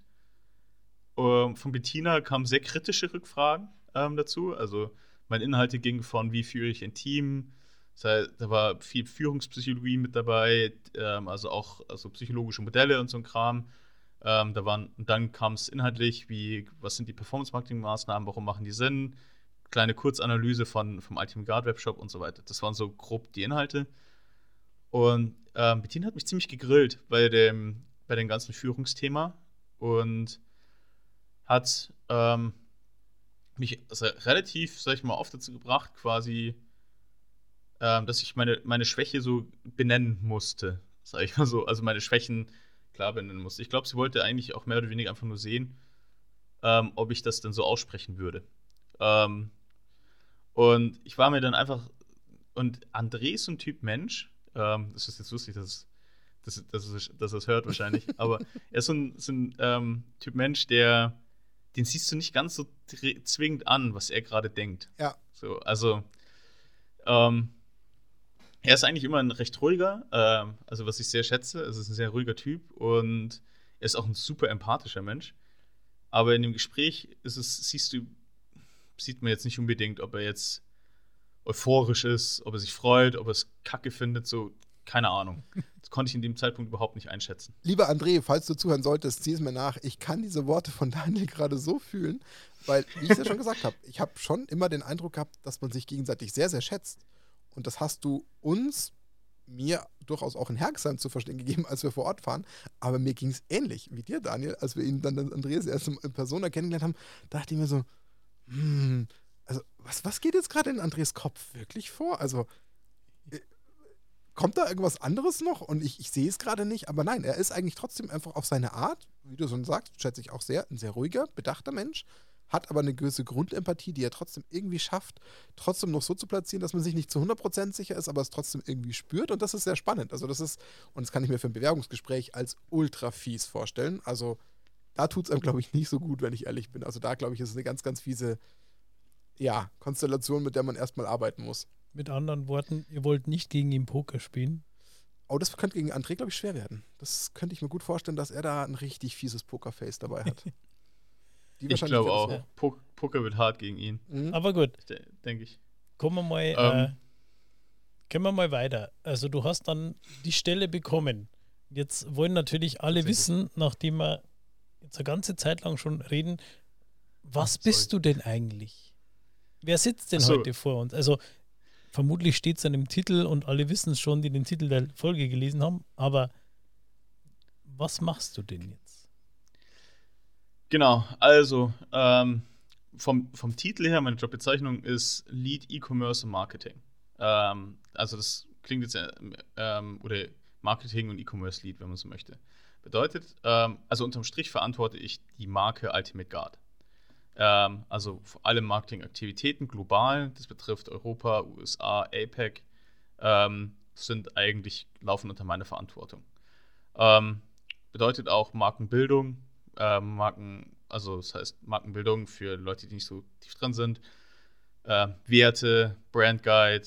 Ähm, von Bettina kamen sehr kritische Rückfragen ähm, dazu. Also meine Inhalte gingen von, wie führe ich ein Team, das heißt, da war viel Führungspsychologie mit dabei, ähm, also auch also psychologische Modelle und so ein Kram. Ähm, da waren, und dann kam es inhaltlich, wie, was sind die Performance-Marketing-Maßnahmen, warum machen die Sinn? Kleine Kurzanalyse von, vom Ultimate Guard Webshop und so weiter. Das waren so grob die Inhalte. Und ähm, Bettina hat mich ziemlich gegrillt bei dem, bei dem ganzen Führungsthema und hat ähm, mich also relativ, sag ich mal, oft dazu gebracht, quasi ähm, dass ich meine, meine Schwäche so benennen musste, sag ich mal so. Also meine Schwächen klar benennen musste. Ich glaube, sie wollte eigentlich auch mehr oder weniger einfach nur sehen, ähm, ob ich das denn so aussprechen würde. Ähm, und ich war mir dann einfach. Und André ist so ein Typ Mensch. Ähm, das ist jetzt lustig, dass, dass, dass, dass er es hört wahrscheinlich. aber er ist so ein, so ein ähm, Typ Mensch, der. Den siehst du nicht ganz so zwingend an, was er gerade denkt. Ja. So, also. Ähm, er ist eigentlich immer ein recht ruhiger, ähm, also was ich sehr schätze. Es ist ein sehr ruhiger Typ und er ist auch ein super empathischer Mensch. Aber in dem Gespräch ist es, siehst du, sieht man jetzt nicht unbedingt, ob er jetzt euphorisch ist, ob er sich freut, ob er es kacke findet, so, keine Ahnung. Das konnte ich in dem Zeitpunkt überhaupt nicht einschätzen. Lieber André, falls du zuhören solltest, zieh es mir nach. Ich kann diese Worte von Daniel gerade so fühlen, weil, wie ich es ja schon gesagt habe, ich habe schon immer den Eindruck gehabt, dass man sich gegenseitig sehr, sehr schätzt. Und das hast du uns, mir durchaus auch in Herxheim zu verstehen gegeben, als wir vor Ort fahren. Aber mir ging es ähnlich wie dir, Daniel, als wir ihn dann Andreas erst in Persona kennengelernt haben, dachte ich mir so, hm, also was, was geht jetzt gerade in Andres Kopf wirklich vor? Also äh, kommt da irgendwas anderes noch? Und ich, ich sehe es gerade nicht, aber nein, er ist eigentlich trotzdem einfach auf seine Art, wie du schon sagst, schätze ich auch sehr, ein sehr ruhiger, bedachter Mensch, hat aber eine gewisse Grundempathie, die er trotzdem irgendwie schafft, trotzdem noch so zu platzieren, dass man sich nicht zu 100% sicher ist, aber es trotzdem irgendwie spürt und das ist sehr spannend. Also das ist, und das kann ich mir für ein Bewerbungsgespräch als ultra fies vorstellen. Also da tut es einem, glaube ich, nicht so gut, wenn ich ehrlich bin. Also da, glaube ich, ist es eine ganz, ganz fiese, ja, Konstellation, mit der man erstmal arbeiten muss. Mit anderen Worten, ihr wollt nicht gegen ihn Poker spielen? Oh, das könnte gegen André, glaube ich, schwer werden. Das könnte ich mir gut vorstellen, dass er da ein richtig fieses Pokerface dabei hat. ich glaube auch. Ja. Poker wird hart gegen ihn. Mhm. Aber gut. Denke ich. Kommen wir mal, ähm, äh, gehen wir mal weiter. Also du hast dann die Stelle bekommen. Jetzt wollen natürlich alle wissen, nachdem wir jetzt eine ganze Zeit lang schon reden, was Ach, bist du denn eigentlich? Wer sitzt denn so. heute vor uns? Also vermutlich steht es an dem Titel und alle wissen es schon, die den Titel der Folge gelesen haben, aber was machst du denn jetzt? Genau, also ähm, vom, vom Titel her, meine Jobbezeichnung ist Lead E-Commerce Marketing. Ähm, also das klingt jetzt, ähm, oder Marketing und E-Commerce Lead, wenn man so möchte. Bedeutet, ähm, also unterm Strich verantworte ich die Marke Ultimate Guard. Ähm, also vor allem Marketingaktivitäten global, das betrifft Europa, USA, APEC, ähm, sind eigentlich laufen unter meiner Verantwortung. Bedeutet auch Markenbildung, äh, Marken, also das heißt Markenbildung für Leute, die nicht so tief drin sind, äh, Werte, Brandguide,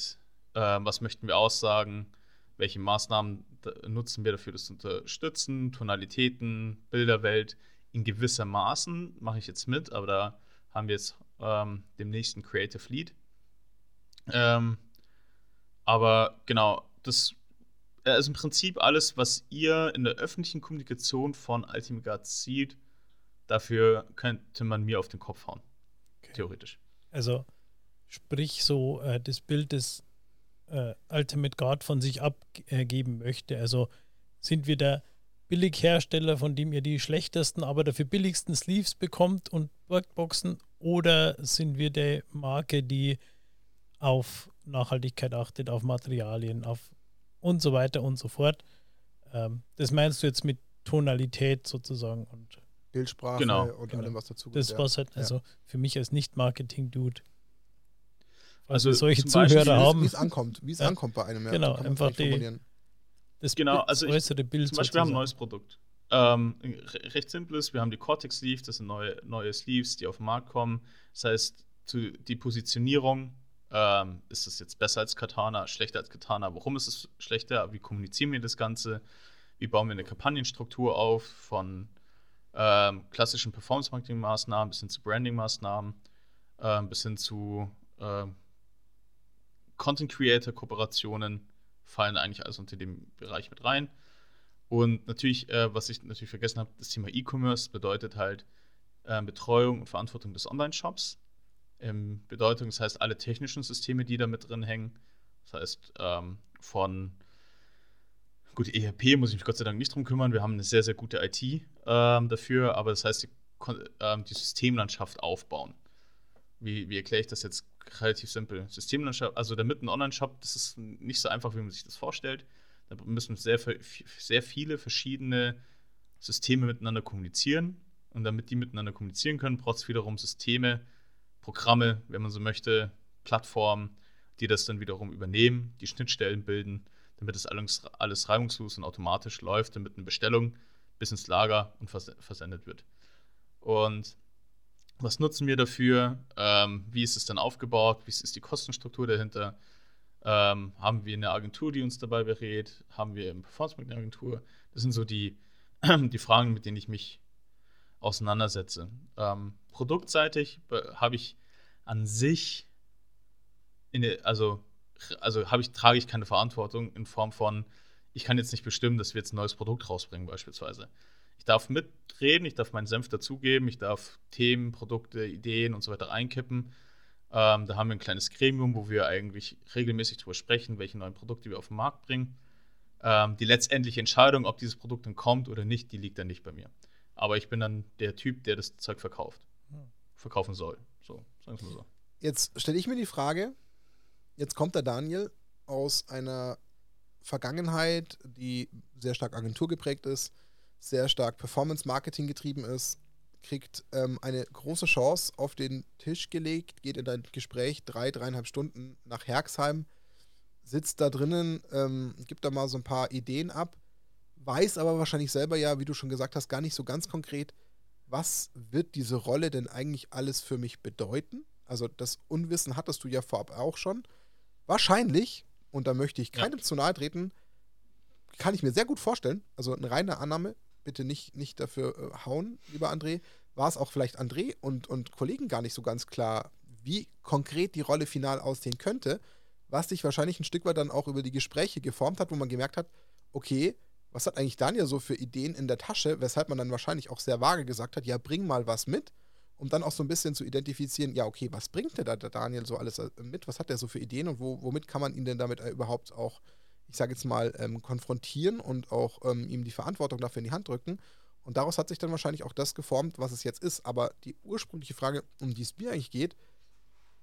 äh, was möchten wir aussagen, welche Maßnahmen nutzen wir dafür, das zu unterstützen, Tonalitäten, Bilderwelt. In gewisser Maßen mache ich jetzt mit, aber da haben wir jetzt ähm, demnächst ein Creative Lead. Ähm, aber genau, das äh, ist im Prinzip alles, was ihr in der öffentlichen Kommunikation von Ultimate Guard sieht. Dafür könnte man mir auf den Kopf hauen. Okay. Theoretisch. Also, sprich so äh, das Bild des äh, Ultimate Guard von sich abgeben möchte. Also sind wir der Billighersteller, von dem ihr die schlechtesten, aber dafür billigsten Sleeves bekommt und Workboxen oder sind wir der Marke, die auf Nachhaltigkeit achtet, auf Materialien, auf und so weiter und so fort. Ähm, das meinst du jetzt mit Tonalität sozusagen und Bildsprache genau. und genau. allem, was dazu gehört. Das was halt, also ja. für mich als Nicht-Marketing-Dude also solche Zuhörer haben. Wie es ankommt, wie es ja. ankommt bei einem. Ja, genau, einfach die, das genau, also äußere Bild. Zum Beispiel, wir haben ein neues Produkt. Ähm, recht simples, wir haben die Cortex Sleeve, das sind neue, neue Sleeves, die auf den Markt kommen. Das heißt, zu, die Positionierung, ähm, ist es jetzt besser als Katana, schlechter als Katana? Warum ist es schlechter? Wie kommunizieren wir das Ganze? Wie bauen wir eine Kampagnenstruktur auf von ähm, klassischen Performance-Marketing-Maßnahmen bis hin zu Branding-Maßnahmen, ähm, bis hin zu ähm, Content Creator Kooperationen fallen eigentlich alles unter dem Bereich mit rein. Und natürlich, äh, was ich natürlich vergessen habe, das Thema E-Commerce bedeutet halt äh, Betreuung und Verantwortung des Online-Shops. Ähm, Bedeutung, das heißt alle technischen Systeme, die da mit drin hängen. Das heißt ähm, von gut, ERP muss ich mich Gott sei Dank nicht drum kümmern. Wir haben eine sehr, sehr gute IT ähm, dafür, aber das heißt, die, ähm, die Systemlandschaft aufbauen. Wie, wie erkläre ich das jetzt relativ simpel. Systemlandschaft, also der Mitten Online-Shop, das ist nicht so einfach, wie man sich das vorstellt. Da müssen sehr, sehr viele verschiedene Systeme miteinander kommunizieren. Und damit die miteinander kommunizieren können, braucht es wiederum Systeme, Programme, wenn man so möchte, Plattformen, die das dann wiederum übernehmen, die Schnittstellen bilden, damit das alles, alles reibungslos und automatisch läuft, damit eine Bestellung bis ins Lager und versendet wird. Und was nutzen wir dafür? Ähm, wie ist es dann aufgebaut? Wie ist die Kostenstruktur dahinter? Ähm, haben wir eine Agentur, die uns dabei berät? Haben wir eine Performance-Marketing-Agentur? Das sind so die, die Fragen, mit denen ich mich auseinandersetze. Ähm, produktseitig habe ich an sich, eine, also, also ich, trage ich keine Verantwortung in Form von, ich kann jetzt nicht bestimmen, dass wir jetzt ein neues Produkt rausbringen, beispielsweise. Ich darf mitreden, ich darf meinen Senf dazugeben, ich darf Themen, Produkte, Ideen und so weiter einkippen. Ähm, da haben wir ein kleines Gremium, wo wir eigentlich regelmäßig darüber sprechen, welche neuen Produkte wir auf den Markt bringen. Ähm, die letztendliche Entscheidung, ob dieses Produkt dann kommt oder nicht, die liegt dann nicht bei mir. Aber ich bin dann der Typ, der das Zeug verkauft. Verkaufen soll. So, sagen wir so. Jetzt stelle ich mir die Frage, jetzt kommt der Daniel aus einer Vergangenheit, die sehr stark Agentur geprägt ist, sehr stark Performance-Marketing getrieben ist, kriegt ähm, eine große Chance auf den Tisch gelegt, geht in ein Gespräch drei, dreieinhalb Stunden nach Herxheim, sitzt da drinnen, ähm, gibt da mal so ein paar Ideen ab, weiß aber wahrscheinlich selber ja, wie du schon gesagt hast, gar nicht so ganz konkret, was wird diese Rolle denn eigentlich alles für mich bedeuten? Also das Unwissen hattest du ja vorab auch schon. Wahrscheinlich, und da möchte ich keinem ja. zu nahe treten, kann ich mir sehr gut vorstellen, also eine reine Annahme, bitte nicht, nicht dafür äh, hauen, lieber André, war es auch vielleicht André und, und Kollegen gar nicht so ganz klar, wie konkret die Rolle final aussehen könnte, was sich wahrscheinlich ein Stück weit dann auch über die Gespräche geformt hat, wo man gemerkt hat, okay, was hat eigentlich Daniel so für Ideen in der Tasche, weshalb man dann wahrscheinlich auch sehr vage gesagt hat, ja, bring mal was mit, um dann auch so ein bisschen zu identifizieren, ja, okay, was bringt denn da der Daniel so alles äh, mit, was hat er so für Ideen und wo, womit kann man ihn denn damit äh, überhaupt auch, ich sage jetzt mal, ähm, konfrontieren und auch ähm, ihm die Verantwortung dafür in die Hand drücken. Und daraus hat sich dann wahrscheinlich auch das geformt, was es jetzt ist. Aber die ursprüngliche Frage, um die es mir eigentlich geht,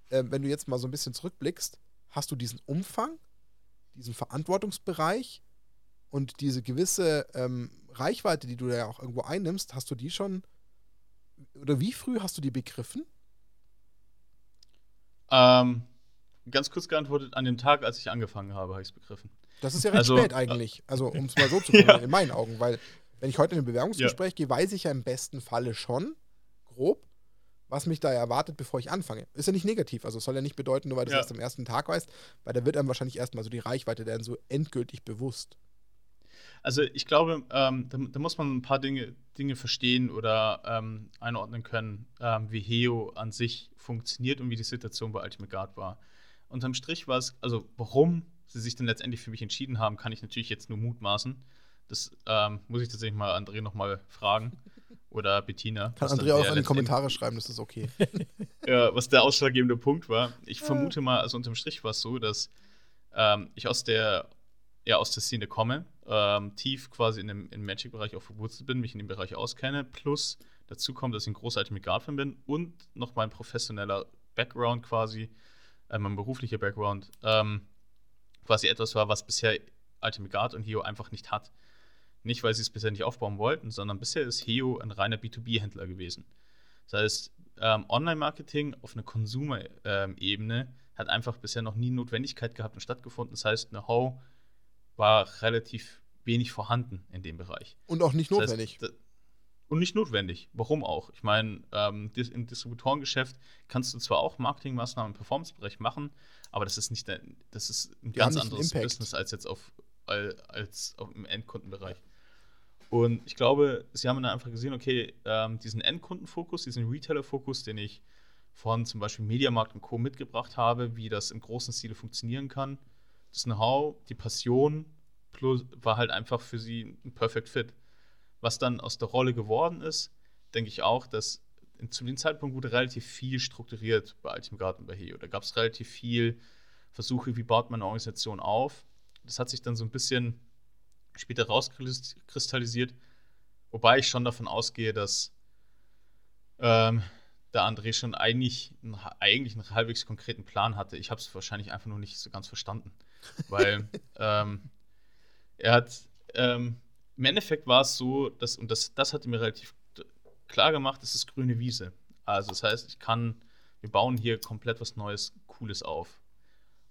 äh, wenn du jetzt mal so ein bisschen zurückblickst, hast du diesen Umfang, diesen Verantwortungsbereich, und diese gewisse ähm, Reichweite, die du ja auch irgendwo einnimmst, hast du die schon, oder wie früh hast du die begriffen? Ähm, ganz kurz geantwortet, an dem Tag, als ich angefangen habe, habe ich es begriffen. Das ist ja recht also, spät eigentlich. Also, um es mal so zu formulieren, ja. in meinen Augen, weil wenn ich heute in ein Bewerbungsgespräch ja. gehe, weiß ich ja im besten Falle schon, grob, was mich da erwartet, bevor ich anfange. Ist ja nicht negativ, also soll ja nicht bedeuten, nur weil du es ja. erst am ersten Tag weißt, weil da wird einem wahrscheinlich erstmal so die Reichweite dann so endgültig bewusst. Also ich glaube, ähm, da, da, muss man ein paar Dinge, Dinge verstehen oder ähm, einordnen können, ähm, wie Heo an sich funktioniert und wie die Situation bei Ultimate Guard war. Unterm Strich war es, also warum sie sich dann letztendlich für mich entschieden haben, kann ich natürlich jetzt nur mutmaßen. Das ähm, muss ich tatsächlich mal André nochmal fragen. Oder Bettina. Kann André auch in die Kommentare schreiben, das ist okay. ja, was der ausschlaggebende Punkt war. Ich vermute mal, also unterm Strich war es so, dass ähm, ich aus der ja, aus der Szene komme, ähm, tief quasi in dem, im Magic-Bereich auch verwurzelt bin, mich in dem Bereich auskenne, plus dazu kommt, dass ich ein großer Ultimate Guard-Fan bin und noch mein professioneller Background quasi, äh, mein beruflicher Background, ähm, quasi etwas war, was bisher Ultimate Guard und Heo einfach nicht hat. Nicht, weil sie es bisher nicht aufbauen wollten, sondern bisher ist Heo ein reiner B2B-Händler gewesen. Das heißt, ähm, Online-Marketing auf einer Consumer-Ebene ähm, hat einfach bisher noch nie Notwendigkeit gehabt und stattgefunden. Das heißt, Know-how war relativ wenig vorhanden in dem Bereich. Und auch nicht notwendig. Das heißt, und nicht notwendig. Warum auch? Ich meine, ähm, im Distributorengeschäft kannst du zwar auch Marketingmaßnahmen im Performance-Bereich machen, aber das ist nicht das ist ein Die ganz anderes Business als jetzt auf, als auf im Endkundenbereich. Und ich glaube, sie haben dann einfach gesehen, okay, ähm, diesen Endkundenfokus, diesen Retailer-Fokus, den ich von zum Beispiel Mediamarkt und Co. mitgebracht habe, wie das im großen Stile funktionieren kann, das Know-how, die Passion plus, war halt einfach für sie ein Perfect Fit. Was dann aus der Rolle geworden ist, denke ich auch, dass zu dem Zeitpunkt wurde relativ viel strukturiert bei Ultimate Garden bei Heo. Da gab es relativ viel Versuche, wie baut man eine Organisation auf. Das hat sich dann so ein bisschen später rauskristallisiert, wobei ich schon davon ausgehe, dass, ähm, der André schon eigentlich, eigentlich einen halbwegs konkreten Plan hatte. Ich habe es wahrscheinlich einfach nur nicht so ganz verstanden. Weil ähm, er hat, ähm, im Endeffekt war es so, dass, und das, das hat mir relativ klar gemacht, es ist grüne Wiese. Also das heißt, ich kann, wir bauen hier komplett was Neues, Cooles auf.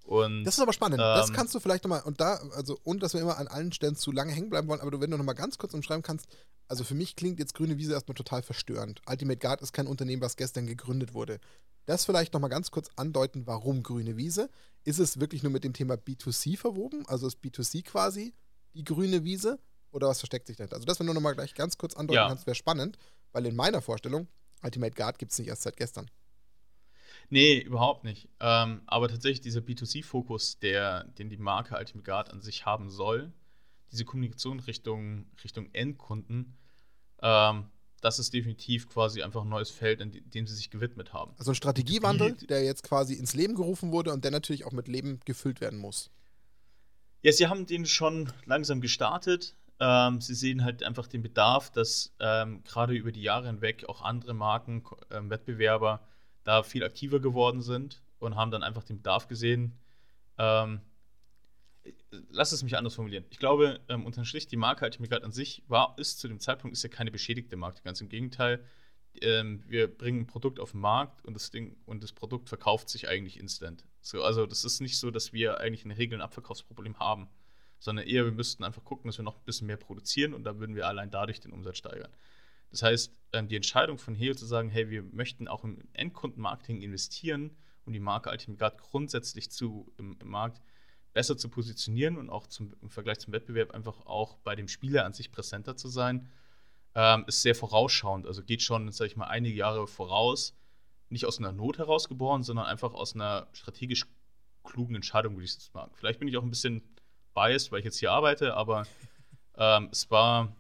Und, das ist aber spannend. Ähm, das kannst du vielleicht nochmal, und da, also ohne dass wir immer an allen Stellen zu lange hängen bleiben wollen, aber du, wenn du nochmal ganz kurz umschreiben kannst, also für mich klingt jetzt Grüne Wiese erstmal total verstörend. Ultimate Guard ist kein Unternehmen, was gestern gegründet wurde. Das vielleicht nochmal ganz kurz andeuten, warum Grüne Wiese? Ist es wirklich nur mit dem Thema B2C verwoben? Also ist B2C quasi die grüne Wiese? Oder was versteckt sich dahinter? Also das, wenn du nochmal gleich ganz kurz andeuten ja. kannst, wäre spannend, weil in meiner Vorstellung, Ultimate Guard gibt es nicht erst seit gestern. Nee, überhaupt nicht. Ähm, aber tatsächlich dieser B2C-Fokus, den die Marke Ultimate Guard an sich haben soll, diese Kommunikation Richtung, Richtung Endkunden, ähm, das ist definitiv quasi einfach ein neues Feld, in dem sie sich gewidmet haben. Also ein Strategiewandel, der jetzt quasi ins Leben gerufen wurde und der natürlich auch mit Leben gefüllt werden muss. Ja, sie haben den schon langsam gestartet. Ähm, sie sehen halt einfach den Bedarf, dass ähm, gerade über die Jahre hinweg auch andere Marken, ähm, Wettbewerber da viel aktiver geworden sind und haben dann einfach den Bedarf gesehen. Ähm, lass es mich anders formulieren. Ich glaube, ähm, unterm Strich, die Marke Ultimate an sich war, ist zu dem Zeitpunkt ist ja keine beschädigte Marke. Ganz im Gegenteil, ähm, wir bringen ein Produkt auf den Markt und das Ding und das Produkt verkauft sich eigentlich instant. So, also das ist nicht so, dass wir eigentlich in der Regel ein Abverkaufsproblem haben, sondern eher wir müssten einfach gucken, dass wir noch ein bisschen mehr produzieren und dann würden wir allein dadurch den Umsatz steigern. Das heißt, ähm, die Entscheidung von Heo zu sagen, hey, wir möchten auch im Endkundenmarketing investieren, um die Marke Ultimate Guard grundsätzlich zu, im, im Markt besser zu positionieren und auch zum, im Vergleich zum Wettbewerb einfach auch bei dem Spieler an sich präsenter zu sein, ähm, ist sehr vorausschauend. Also geht schon, sage ich mal, einige Jahre voraus. Nicht aus einer Not heraus geboren, sondern einfach aus einer strategisch klugen Entscheidung, würde ich es sagen. Vielleicht bin ich auch ein bisschen biased, weil ich jetzt hier arbeite, aber ähm, es war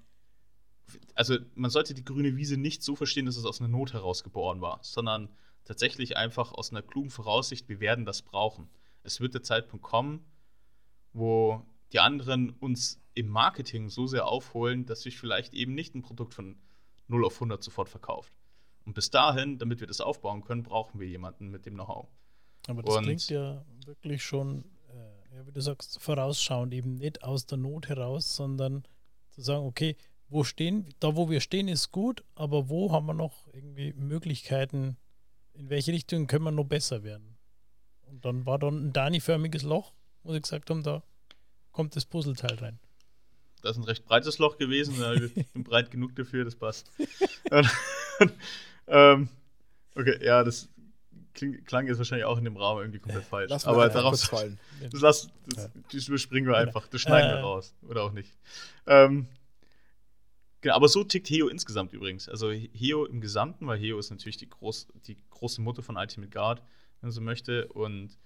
also man sollte die grüne Wiese nicht so verstehen, dass es aus einer Not heraus geboren war, sondern tatsächlich einfach aus einer klugen Voraussicht, wir werden das brauchen. Es wird der Zeitpunkt kommen, wo die anderen uns im Marketing so sehr aufholen, dass sich vielleicht eben nicht ein Produkt von 0 auf 100 sofort verkauft. Und bis dahin, damit wir das aufbauen können, brauchen wir jemanden mit dem Know-how. Aber das Und klingt ja wirklich schon, äh, ja, wie du sagst, vorausschauend, eben nicht aus der Not heraus, sondern zu sagen, okay, wo stehen, da wo wir stehen, ist gut, aber wo haben wir noch irgendwie Möglichkeiten, in welche Richtung können wir noch besser werden? Und dann war dann ein Dani-förmiges Loch, wo sie gesagt haben, da kommt das Puzzleteil rein. Das ist ein recht breites Loch gewesen, ich bin breit genug dafür, das passt. ähm, okay, ja, das kling, klang jetzt wahrscheinlich auch in dem Raum irgendwie komplett falsch. Lass aber darauf fallen. Das, das, das, das überspringen wir einfach, das schneiden äh, wir raus. Oder auch nicht. Ähm, Genau, aber so tickt Heo insgesamt übrigens. Also Heo im Gesamten, weil Heo ist natürlich die, groß, die große Mutter von Ultimate Guard, wenn man so möchte, und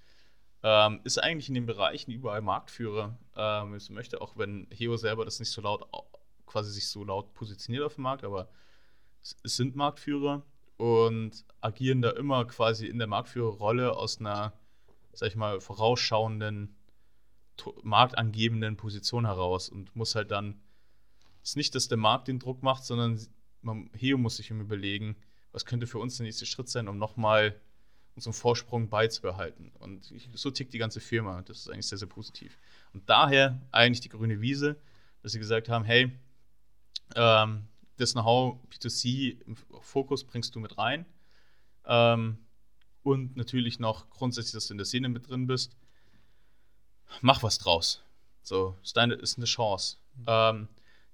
ähm, ist eigentlich in den Bereichen überall Marktführer, ähm, wenn man so möchte, auch wenn Heo selber das nicht so laut, quasi sich so laut positioniert auf dem Markt, aber es, sind Marktführer und agieren da immer quasi in der Marktführerrolle aus einer, sag ich mal, vorausschauenden, marktangebenden Position heraus und muss halt dann ist nicht, dass der Markt den Druck macht, sondern man, Heo muss sich überlegen, was könnte für uns der nächste Schritt sein, um nochmal unseren Vorsprung beizubehalten. Und ich, so tickt die ganze Firma. Das ist eigentlich sehr, sehr positiv. Und daher eigentlich die grüne Wiese, dass sie gesagt haben, hey, ähm, das Know-how P2C im Fokus bringst du mit rein. Ähm, und natürlich noch grundsätzlich, dass du in der Szene mit drin bist. Mach was draus. So, ist, deine, ist eine Chance. Mhm. Ähm,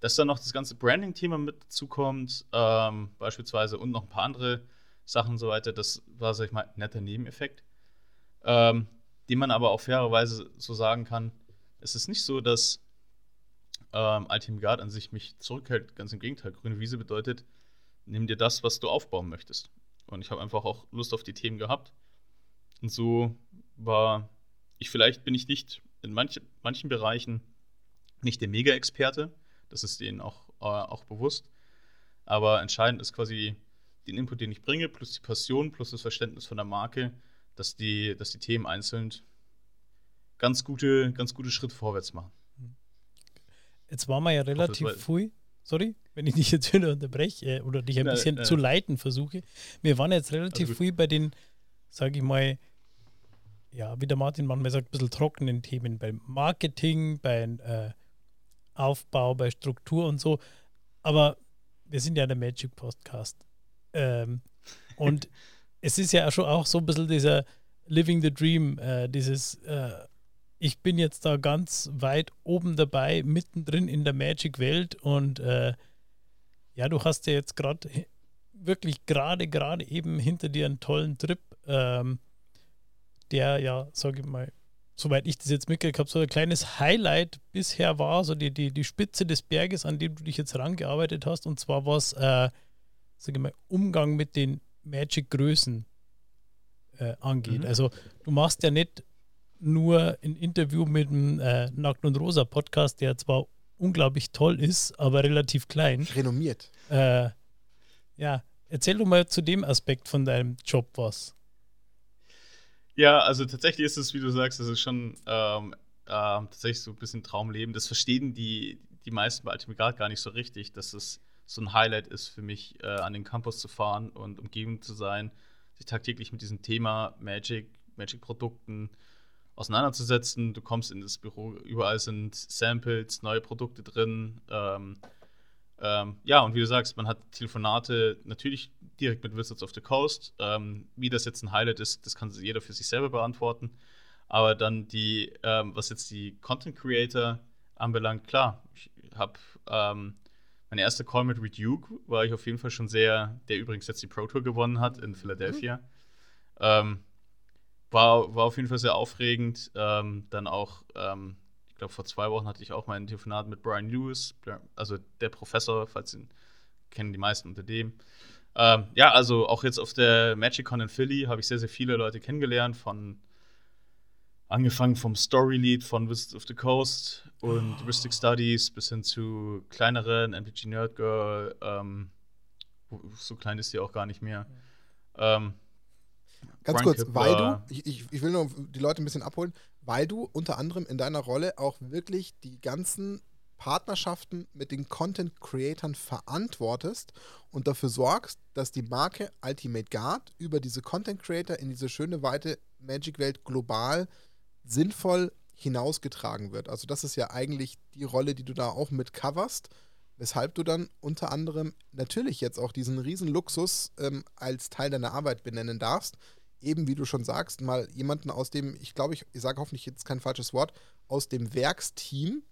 dass dann noch das ganze Branding-Thema mit dazukommt, ähm, beispielsweise und noch ein paar andere Sachen und so weiter, das war, sag ich mal, ein netter Nebeneffekt, ähm, den man aber auch fairerweise so sagen kann, es ist nicht so, dass ähm, Ultimate Guard an sich mich zurückhält, ganz im Gegenteil, grüne Wiese bedeutet, nimm dir das, was du aufbauen möchtest. Und ich habe einfach auch Lust auf die Themen gehabt. Und so war ich, vielleicht bin ich nicht in manch, manchen Bereichen nicht der Mega-Experte, das ist denen auch, äh, auch bewusst. Aber entscheidend ist quasi den Input, den ich bringe, plus die Passion, plus das Verständnis von der Marke, dass die, dass die Themen einzeln ganz gute, ganz gute Schritte vorwärts machen. Jetzt waren wir ja relativ früh sorry, wenn ich dich jetzt wieder unterbreche äh, oder dich ein nein, bisschen nein. zu leiten versuche. Wir waren jetzt relativ also, früh bei den, sage ich mal, ja, wie der Martin manchmal sagt, ein bisschen trockenen Themen beim Marketing, beim äh, Aufbau, bei Struktur und so. Aber wir sind ja der Magic Podcast. Ähm, und es ist ja schon auch so ein bisschen dieser Living the Dream, äh, dieses, äh, ich bin jetzt da ganz weit oben dabei, mittendrin in der Magic-Welt und äh, ja, du hast ja jetzt gerade wirklich gerade, gerade eben hinter dir einen tollen Trip, ähm, der ja, sage ich mal, soweit ich das jetzt mitgekriegt habe, so ein kleines Highlight bisher war, so die, die, die Spitze des Berges, an dem du dich jetzt rangearbeitet hast, und zwar was, äh, sage ich mal, Umgang mit den Magic-Größen äh, angeht. Mhm. Also du machst ja nicht nur ein Interview mit dem äh, Nackt und Rosa Podcast, der zwar unglaublich toll ist, aber relativ klein. Renommiert. Äh, ja, erzähl du mal zu dem Aspekt von deinem Job was. Ja, also tatsächlich ist es, wie du sagst, das ist schon ähm, äh, tatsächlich so ein bisschen Traumleben. Das verstehen die, die meisten bei Ultimate gar nicht so richtig, dass es so ein Highlight ist für mich, äh, an den Campus zu fahren und umgeben zu sein, sich tagtäglich mit diesem Thema Magic, Magic-Produkten auseinanderzusetzen. Du kommst in das Büro, überall sind Samples, neue Produkte drin. Ähm, ähm, ja, und wie du sagst, man hat Telefonate natürlich direkt mit Wizards of the Coast. Ähm, wie das jetzt ein Highlight ist, das kann jeder für sich selber beantworten. Aber dann die, ähm, was jetzt die Content Creator anbelangt, klar, ich habe ähm, mein erster Call mit Reduke war ich auf jeden Fall schon sehr, der übrigens jetzt die Pro Tour gewonnen hat in Philadelphia. Mhm. Ähm, war, war auf jeden Fall sehr aufregend. Ähm, dann auch, ähm, glaube, vor zwei Wochen hatte ich auch mal ein Telefonat mit Brian Lewis, also der Professor, falls ihn kennen die meisten unter dem. Ähm, ja, also auch jetzt auf der MagicCon in Philly habe ich sehr, sehr viele Leute kennengelernt, von angefangen vom Story Lead von Wizards of the Coast und oh. Heuristic Studies bis hin zu kleineren, MPG Nerd Girl, ähm, so klein ist die auch gar nicht mehr. Ähm, Ganz Brian kurz, Kipper. weil du, ich, ich will nur die Leute ein bisschen abholen, weil du unter anderem in deiner Rolle auch wirklich die ganzen Partnerschaften mit den Content Creatern verantwortest und dafür sorgst, dass die Marke Ultimate Guard über diese Content Creator in diese schöne weite Magic-Welt global sinnvoll hinausgetragen wird. Also das ist ja eigentlich die Rolle, die du da auch mit coverst, weshalb du dann unter anderem natürlich jetzt auch diesen riesen Luxus ähm, als Teil deiner Arbeit benennen darfst. Eben wie du schon sagst, mal jemanden aus dem, ich glaube, ich, ich sage hoffentlich jetzt kein falsches Wort, aus dem Werksteam,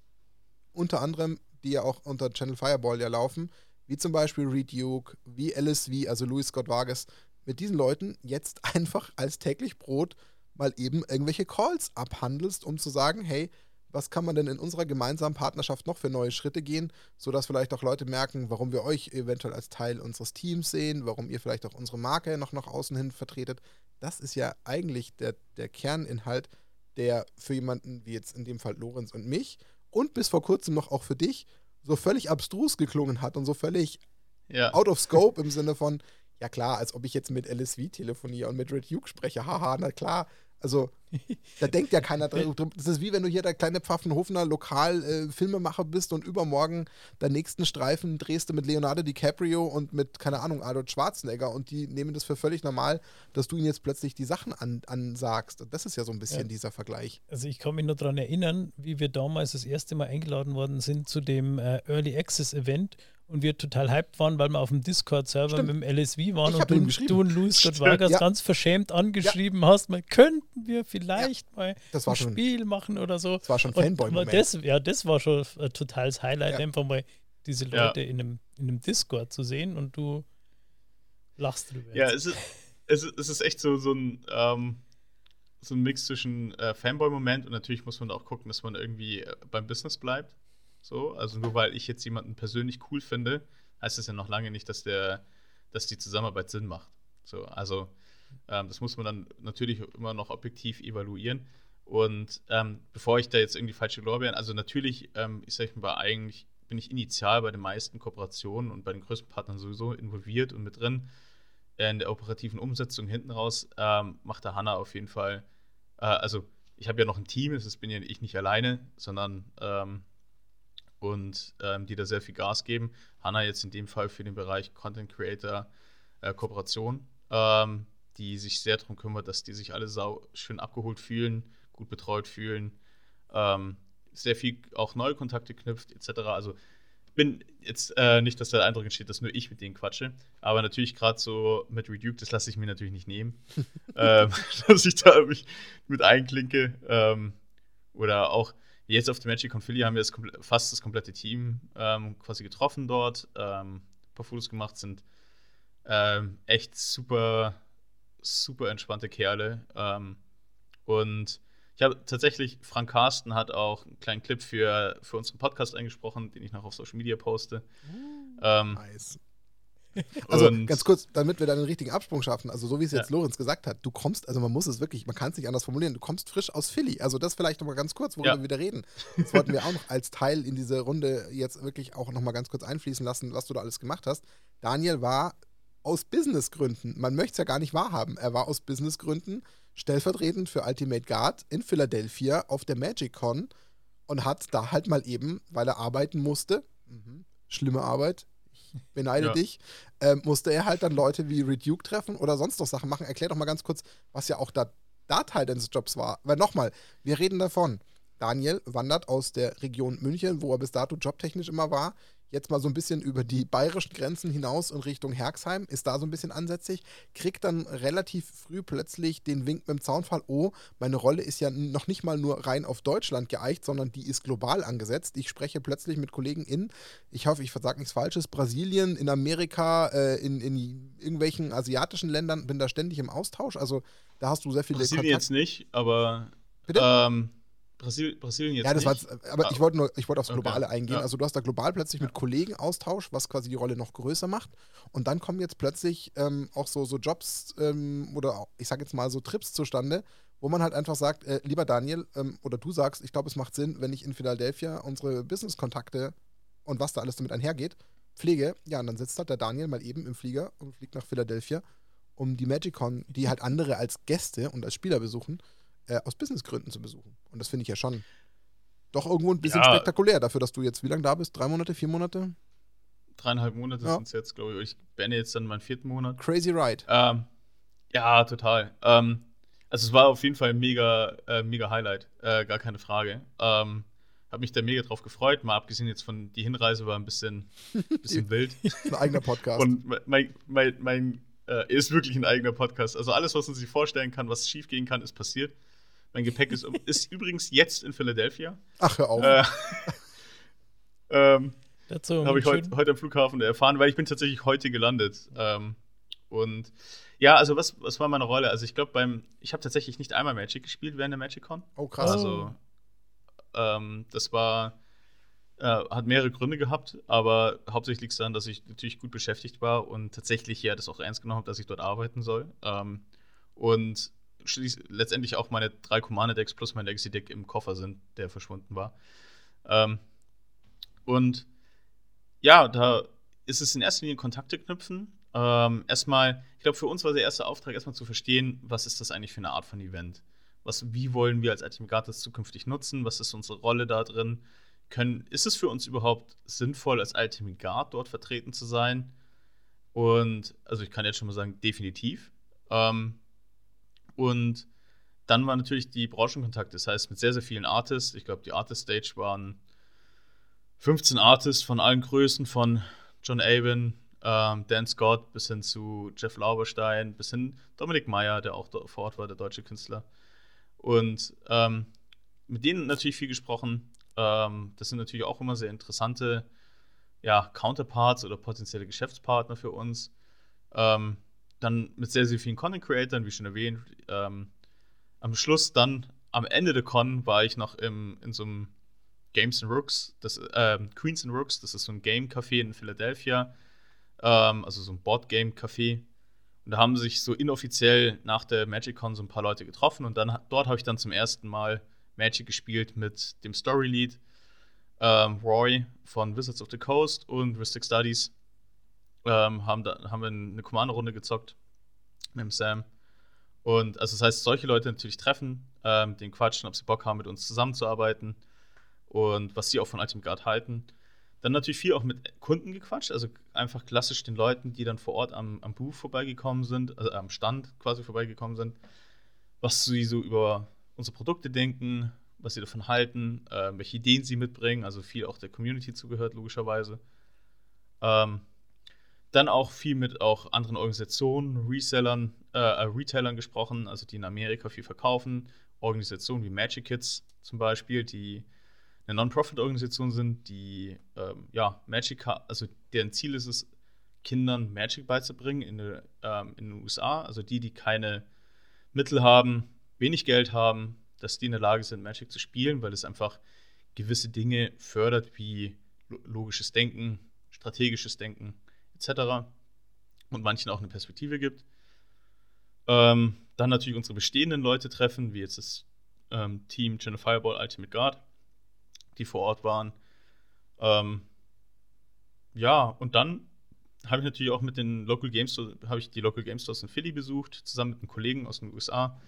unter anderem, die ja auch unter Channel Fireball ja laufen, wie zum Beispiel Reed Duke, wie LSV, also Louis Scott Vargas, mit diesen Leuten jetzt einfach als täglich Brot mal eben irgendwelche Calls abhandelst, um zu sagen, hey, was kann man denn in unserer gemeinsamen Partnerschaft noch für neue Schritte gehen, sodass vielleicht auch Leute merken, warum wir euch eventuell als Teil unseres Teams sehen, warum ihr vielleicht auch unsere Marke noch nach außen hin vertretet. Das ist ja eigentlich der, der Kerninhalt, der für jemanden wie jetzt in dem Fall Lorenz und mich und bis vor kurzem noch auch für dich so völlig abstrus geklungen hat und so völlig ja. out of scope im Sinne von, ja klar, als ob ich jetzt mit LSV telefoniere und mit Red Duke spreche. Haha, na klar. Also, da denkt ja keiner dran. Das ist wie wenn du hier der kleine Pfaffenhofener Lokal-Filmemacher äh, bist und übermorgen deinen nächsten Streifen drehst du mit Leonardo DiCaprio und mit, keine Ahnung, Arnold Schwarzenegger und die nehmen das für völlig normal, dass du ihnen jetzt plötzlich die Sachen an, ansagst. Das ist ja so ein bisschen ja. dieser Vergleich. Also, ich kann mich nur daran erinnern, wie wir damals das erste Mal eingeladen worden sind zu dem äh, Early Access Event und wir total hyped waren, weil wir auf dem Discord-Server mit dem LSV waren und du, du, und Luis Vargas ja. ganz verschämt angeschrieben ja. hast, mal könnten wir vielleicht ja. mal ein schon, Spiel machen oder so. Das war schon fanboy das, Ja, das war schon ein totales Highlight, einfach mal diese Leute in, einem, in einem Discord zu sehen und du lachst drüber. Ja, es ist, es ist, es ist echt so, so ein ähm, so ein Mix zwischen äh, Fanboy-Moment und natürlich muss man auch gucken, dass man irgendwie äh, beim Business bleibt. So, also nur weil ich jetzt jemanden persönlich cool finde, heißt das ja noch lange nicht, dass der, dass die Zusammenarbeit Sinn macht. So, also ähm, das muss man dann natürlich immer noch objektiv evaluieren. Und ähm, bevor ich da jetzt irgendwie falsche Lorbeeren, also natürlich, ähm, ich sag mal, eigentlich bin ich initial bei den meisten Kooperationen und bei den größten Partnern sowieso involviert und mit drin. In der operativen Umsetzung hinten raus ähm, macht der Hanna auf jeden Fall, äh, also ich habe ja noch ein Team, das bin ja ich nicht alleine, sondern ähm, und ähm, die da sehr viel Gas geben. Hanna jetzt in dem Fall für den Bereich Content Creator äh, Kooperation, ähm, die sich sehr darum kümmert, dass die sich alle sau schön abgeholt fühlen, gut betreut fühlen, ähm, sehr viel auch neue Kontakte knüpft, etc. Also bin jetzt äh, nicht, dass der Eindruck entsteht, dass nur ich mit denen quatsche, aber natürlich gerade so mit Reduke, das lasse ich mir natürlich nicht nehmen, ähm, dass ich da mich mit einklinke. Ähm, oder auch jetzt auf der Magic Philly haben wir das fast das komplette Team ähm, quasi getroffen dort, ähm, ein paar Fotos gemacht, sind ähm, echt super, super entspannte Kerle. Ähm, und ich habe tatsächlich, Frank Carsten hat auch einen kleinen Clip für, für unseren Podcast eingesprochen, den ich noch auf Social Media poste. Mm, ähm, nice. Also ganz kurz, damit wir da den richtigen Absprung schaffen, also so wie es jetzt ja. Lorenz gesagt hat, du kommst, also man muss es wirklich, man kann es nicht anders formulieren, du kommst frisch aus Philly. Also das vielleicht nochmal ganz kurz, worüber ja. wir wieder reden. Das wollten wir auch noch als Teil in diese Runde jetzt wirklich auch nochmal ganz kurz einfließen lassen, was du da alles gemacht hast. Daniel war aus Businessgründen, man möchte es ja gar nicht wahrhaben, er war aus Businessgründen stellvertretend für Ultimate Guard in Philadelphia auf der Magic Con und hat da halt mal eben, weil er arbeiten musste, mhm, schlimme Arbeit, beneide ja. dich, äh, musste er halt dann Leute wie Reduke treffen oder sonst noch Sachen machen. Erklär doch mal ganz kurz, was ja auch da, da Teil deines Jobs war. Weil nochmal, wir reden davon, Daniel wandert aus der Region München, wo er bis dato jobtechnisch immer war, jetzt mal so ein bisschen über die bayerischen Grenzen hinaus und Richtung Herxheim, ist da so ein bisschen ansätzlich, kriegt dann relativ früh plötzlich den Wink mit dem Zaunfall, oh, meine Rolle ist ja noch nicht mal nur rein auf Deutschland geeicht, sondern die ist global angesetzt. Ich spreche plötzlich mit Kollegen in, ich hoffe, ich versage nichts Falsches, Brasilien, in Amerika, äh, in, in irgendwelchen asiatischen Ländern, bin da ständig im Austausch. Also da hast du sehr viele Brasilien Kontakt jetzt nicht, aber Bitte? Ähm Brasil Brasilien jetzt. Ja, das nicht. war, aber ah. ich wollte nur, ich wollte aufs Globale okay. eingehen. Ja. Also du hast da global plötzlich ja. mit Kollegen Austausch, was quasi die Rolle noch größer macht. Und dann kommen jetzt plötzlich ähm, auch so, so Jobs ähm, oder ich sage jetzt mal so Trips zustande, wo man halt einfach sagt, äh, lieber Daniel, ähm, oder du sagst, ich glaube, es macht Sinn, wenn ich in Philadelphia unsere Business-Kontakte und was da alles damit einhergeht, pflege. Ja, und dann sitzt halt der Daniel mal eben im Flieger und fliegt nach Philadelphia, um die MagicCon, die halt andere als Gäste und als Spieler besuchen, äh, aus Businessgründen zu besuchen. Und das finde ich ja schon doch irgendwo ein bisschen ja. spektakulär dafür, dass du jetzt wie lange da bist? Drei Monate, vier Monate? Dreieinhalb Monate ja. sind es jetzt, glaube ich. Ich beende jetzt dann meinen vierten Monat. Crazy Ride. Ähm, ja, total. Ähm, also es war auf jeden Fall ein mega, äh, mega Highlight, äh, gar keine Frage. Ähm, habe mich da mega drauf gefreut, mal abgesehen jetzt von die Hinreise war ein bisschen, bisschen wild. ein eigener Podcast. Und mein, mein, mein äh, ist wirklich ein eigener Podcast. Also alles, was man sich vorstellen kann, was schief gehen kann, ist passiert. Mein Gepäck ist, ist übrigens jetzt in Philadelphia. Ach, hör auf. Äh, ähm, Habe ich heut, heute am Flughafen erfahren, weil ich bin tatsächlich heute gelandet. Ähm, und ja, also was, was war meine Rolle? Also ich glaube beim, ich habe tatsächlich nicht einmal Magic gespielt während der MagicCon. Oh krass. Also ähm, das war, äh, hat mehrere Gründe gehabt, aber hauptsächlich liegt es daran, dass ich natürlich gut beschäftigt war und tatsächlich ja das auch ernst genommen habe, dass ich dort arbeiten soll. Ähm, und letztendlich auch meine drei Commander-Decks plus mein Legacy-Deck im Koffer sind, der verschwunden war. Ähm, und ja, da ist es in erster Linie Kontakte knüpfen. Ähm, erstmal, ich glaube, für uns war der erste Auftrag, erstmal zu verstehen, was ist das eigentlich für eine Art von Event? Was, wie wollen wir als Ultimate das zukünftig nutzen? Was ist unsere Rolle da drin? Können, ist es für uns überhaupt sinnvoll, als Ultimate Guard dort vertreten zu sein? Und, also ich kann jetzt schon mal sagen, definitiv. Ähm, und dann war natürlich die Branchenkontakte, das heißt mit sehr, sehr vielen Artists. Ich glaube, die Artist Stage waren 15 Artists von allen Größen, von John Avon, ähm, Dan Scott bis hin zu Jeff Lauberstein, bis hin Dominik Meyer, der auch vor Ort war, der deutsche Künstler. Und ähm, mit denen natürlich viel gesprochen. Ähm, das sind natürlich auch immer sehr interessante ja, Counterparts oder potenzielle Geschäftspartner für uns. Ähm, dann mit sehr, sehr vielen Content Creators, wie schon erwähnt. Ähm, am Schluss dann, am Ende der Con, war ich noch im, in so einem Games and Rooks, das, äh, Queens and Rooks, das ist so ein Game-Café in Philadelphia, ähm, also so ein Board-Game-Café. Und da haben sich so inoffiziell nach der Magic Con so ein paar Leute getroffen und dann dort habe ich dann zum ersten Mal Magic gespielt mit dem Story-Lead ähm, Roy von Wizards of the Coast und Ristic Studies ähm, haben, da, haben wir eine Kommandorunde gezockt mit dem Sam. Und also das heißt, solche Leute natürlich treffen, ähm, den quatschen, ob sie Bock haben, mit uns zusammenzuarbeiten. und was sie auch von Ultimate Guard halten. Dann natürlich viel auch mit Kunden gequatscht, also einfach klassisch den Leuten, die dann vor Ort am, am Booth vorbeigekommen sind, also am Stand quasi vorbeigekommen sind, was sie so über unsere Produkte denken, was sie davon halten, äh, welche Ideen sie mitbringen, also viel auch der Community zugehört, logischerweise. Ähm, dann auch viel mit auch anderen Organisationen, Resellern, äh, äh, Retailern gesprochen, also die in Amerika viel verkaufen. Organisationen wie Magic Kids zum Beispiel, die eine Non-Profit-Organisation sind, die ähm, ja Magic, also deren Ziel ist es, Kindern Magic beizubringen in, ähm, in den USA, also die, die keine Mittel haben, wenig Geld haben, dass die in der Lage sind, Magic zu spielen, weil es einfach gewisse Dinge fördert, wie logisches Denken, strategisches Denken etc. Und manchen auch eine Perspektive gibt. Ähm, dann natürlich unsere bestehenden Leute treffen, wie jetzt das ähm, Team Channel Fireball Ultimate Guard, die vor Ort waren. Ähm, ja, und dann habe ich natürlich auch mit den Local Games habe ich die Local Game Stores in Philly besucht, zusammen mit einem Kollegen aus den USA.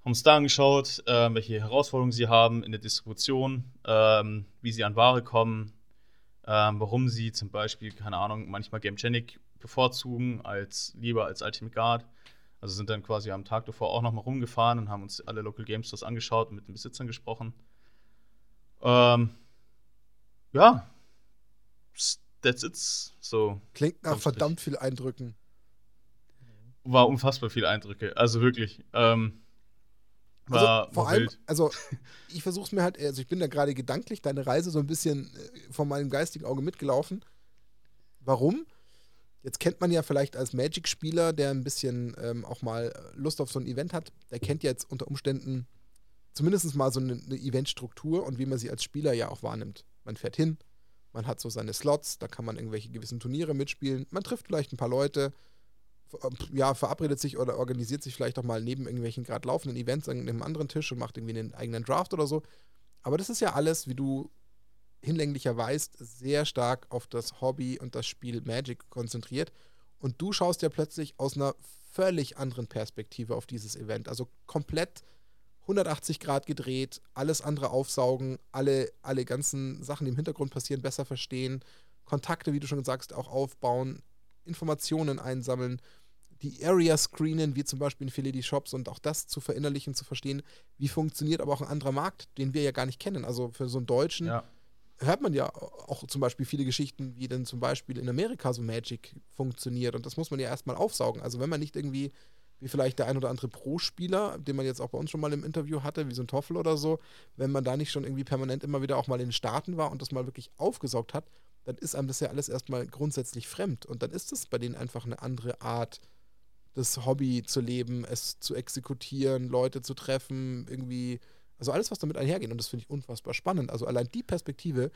Haben uns da angeschaut, äh, welche Herausforderungen sie haben in der Distribution, ähm, wie sie an Ware kommen, ähm, warum sie zum Beispiel, keine Ahnung, manchmal Gamegenic bevorzugen als lieber als Ultimate Guard. Also sind dann quasi am Tag davor auch nochmal rumgefahren und haben uns alle Local Game Stores angeschaut und mit den Besitzern gesprochen. Ähm, ja, that's it. So. Klingt nach verdammt viel Eindrücken. War unfassbar viel Eindrücke. Also wirklich. Ähm, war, also vor war allem, wild. also ich versuche es mir halt, also ich bin da gerade gedanklich deine Reise so ein bisschen äh, von meinem geistigen Auge mitgelaufen. Warum? Jetzt kennt man ja vielleicht als Magic-Spieler, der ein bisschen ähm, auch mal Lust auf so ein Event hat, der kennt jetzt unter Umständen zumindest mal so eine, eine Eventstruktur und wie man sie als Spieler ja auch wahrnimmt. Man fährt hin, man hat so seine Slots, da kann man irgendwelche gewissen Turniere mitspielen, man trifft vielleicht ein paar Leute, ja, verabredet sich oder organisiert sich vielleicht auch mal neben irgendwelchen gerade laufenden Events an einem anderen Tisch und macht irgendwie einen eigenen Draft oder so. Aber das ist ja alles, wie du hinlänglicher weißt, sehr stark auf das Hobby und das Spiel Magic konzentriert. Und du schaust ja plötzlich aus einer völlig anderen Perspektive auf dieses Event. Also komplett 180 Grad gedreht, alles andere aufsaugen, alle, alle ganzen Sachen, die im Hintergrund passieren, besser verstehen, Kontakte, wie du schon sagst, auch aufbauen, Informationen einsammeln, die Area screenen, wie zum Beispiel in Philly die Shops und auch das zu verinnerlichen, zu verstehen, wie funktioniert aber auch ein anderer Markt, den wir ja gar nicht kennen. Also für so einen Deutschen ja. hört man ja auch zum Beispiel viele Geschichten, wie denn zum Beispiel in Amerika so Magic funktioniert und das muss man ja erstmal aufsaugen. Also wenn man nicht irgendwie wie vielleicht der ein oder andere Pro-Spieler, den man jetzt auch bei uns schon mal im Interview hatte, wie so ein Toffel oder so, wenn man da nicht schon irgendwie permanent immer wieder auch mal in den Staaten war und das mal wirklich aufgesaugt hat, dann ist einem das ja alles erstmal grundsätzlich fremd. Und dann ist es bei denen einfach eine andere Art, das Hobby zu leben, es zu exekutieren, Leute zu treffen, irgendwie, also alles, was damit einhergeht. Und das finde ich unfassbar spannend. Also allein die Perspektive,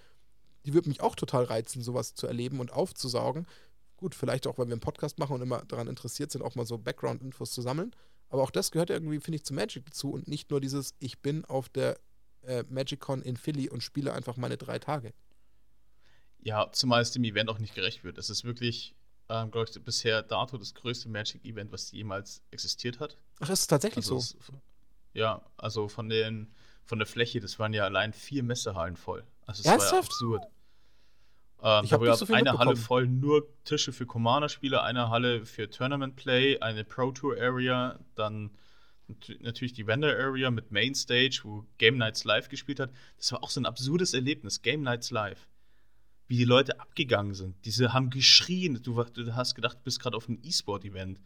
die würde mich auch total reizen, sowas zu erleben und aufzusaugen. Gut, vielleicht auch, weil wir einen Podcast machen und immer daran interessiert sind, auch mal so Background-Infos zu sammeln. Aber auch das gehört irgendwie, finde ich, zu Magic dazu und nicht nur dieses, ich bin auf der äh, MagicCon in Philly und spiele einfach meine drei Tage. Ja, zumal es dem Event auch nicht gerecht wird. Es ist wirklich, ähm, glaube ich, bisher dato das größte Magic-Event, was jemals existiert hat. Ach, ist es tatsächlich also so? Es, ja, also von, den, von der Fläche, das waren ja allein vier Messehallen voll. Also es Ernsthaft? war ja absurd. Ähm, ich habe so eine Halle voll nur Tische für Commander-Spieler, eine Halle für Tournament Play, eine Pro Tour Area, dann natürlich die Vendor Area mit Main Stage, wo Game Nights Live gespielt hat. Das war auch so ein absurdes Erlebnis, Game Nights Live wie die Leute abgegangen sind. Diese haben geschrien. Du, du hast gedacht, du bist gerade auf einem E-Sport-Event.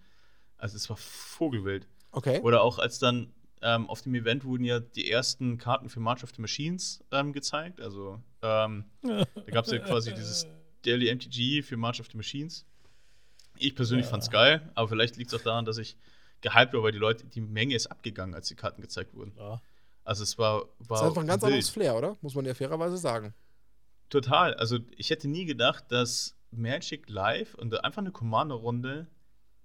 Also es war Vogelwild. Okay. Oder auch als dann ähm, auf dem Event wurden ja die ersten Karten für March of the Machines ähm, gezeigt. Also ähm, da gab es ja quasi dieses Daily MTG für March of the Machines. Ich persönlich ja. fand's geil, aber vielleicht liegt es auch daran, dass ich gehypt war, weil die Leute, die Menge ist abgegangen, als die Karten gezeigt wurden. Ja. Also es war, war. Das ist einfach ein ganz wild. anderes Flair, oder? Muss man ja fairerweise sagen. Total. Also ich hätte nie gedacht, dass Magic Live und einfach eine Commander-Runde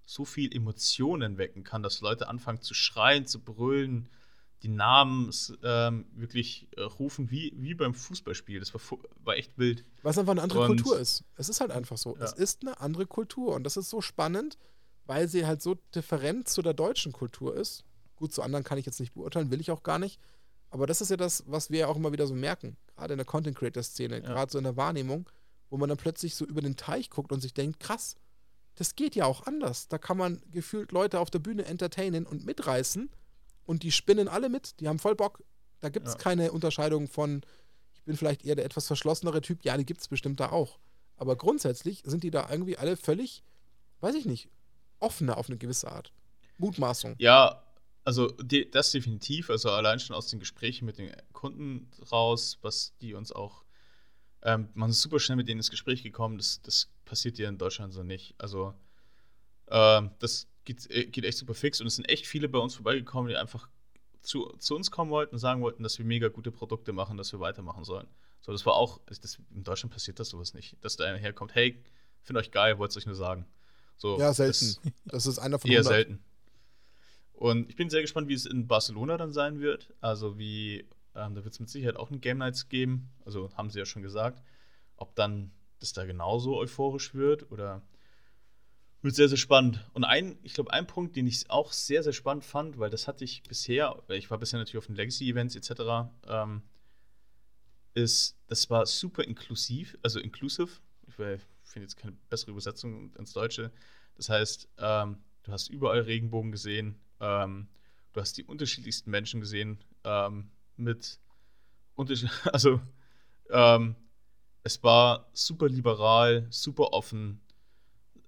so viel Emotionen wecken kann, dass Leute anfangen zu schreien, zu brüllen, die Namen ähm, wirklich äh, rufen, wie, wie beim Fußballspiel. Das war, war echt wild. Weil es einfach eine andere und, Kultur ist. Es ist halt einfach so. Ja. Es ist eine andere Kultur und das ist so spannend, weil sie halt so different zu der deutschen Kultur ist. Gut, zu anderen kann ich jetzt nicht beurteilen, will ich auch gar nicht. Aber das ist ja das, was wir ja auch immer wieder so merken, gerade in der Content Creator Szene, ja. gerade so in der Wahrnehmung, wo man dann plötzlich so über den Teich guckt und sich denkt, krass, das geht ja auch anders. Da kann man gefühlt Leute auf der Bühne entertainen und mitreißen und die spinnen alle mit, die haben voll Bock. Da gibt es ja. keine Unterscheidung von, ich bin vielleicht eher der etwas verschlossenere Typ, ja, die gibt es bestimmt da auch. Aber grundsätzlich sind die da irgendwie alle völlig, weiß ich nicht, offener auf eine gewisse Art. Mutmaßung. Ja, also de das definitiv. Also allein schon aus den Gesprächen mit den Kunden raus, was die uns auch, ähm, man ist super schnell mit denen ins Gespräch gekommen. Das, das passiert ja in Deutschland so nicht. Also ähm, das geht, äh, geht echt super fix und es sind echt viele bei uns vorbeigekommen, die einfach zu, zu uns kommen wollten und sagen wollten, dass wir mega gute Produkte machen, dass wir weitermachen sollen. So, das war auch, das, in Deutschland passiert das sowas nicht. Dass da einer herkommt, hey, finde euch geil, wollte es euch nur sagen. So, ja, selten. Das, das ist einer von Eher 100. selten. Und ich bin sehr gespannt, wie es in Barcelona dann sein wird. Also wie, ähm, da wird es mit Sicherheit auch eine Game Nights geben. Also haben sie ja schon gesagt. Ob dann das da genauso euphorisch wird oder wird sehr, sehr spannend. Und ein, ich glaube, ein Punkt, den ich auch sehr, sehr spannend fand, weil das hatte ich bisher, ich war bisher natürlich auf den Legacy-Events etc., ähm, ist, das war super inklusiv, also inclusive. Ich finde jetzt keine bessere Übersetzung ins Deutsche. Das heißt, ähm, du hast überall Regenbogen gesehen, ähm, du hast die unterschiedlichsten Menschen gesehen ähm, mit Unterschied, also ähm, es war super liberal, super offen.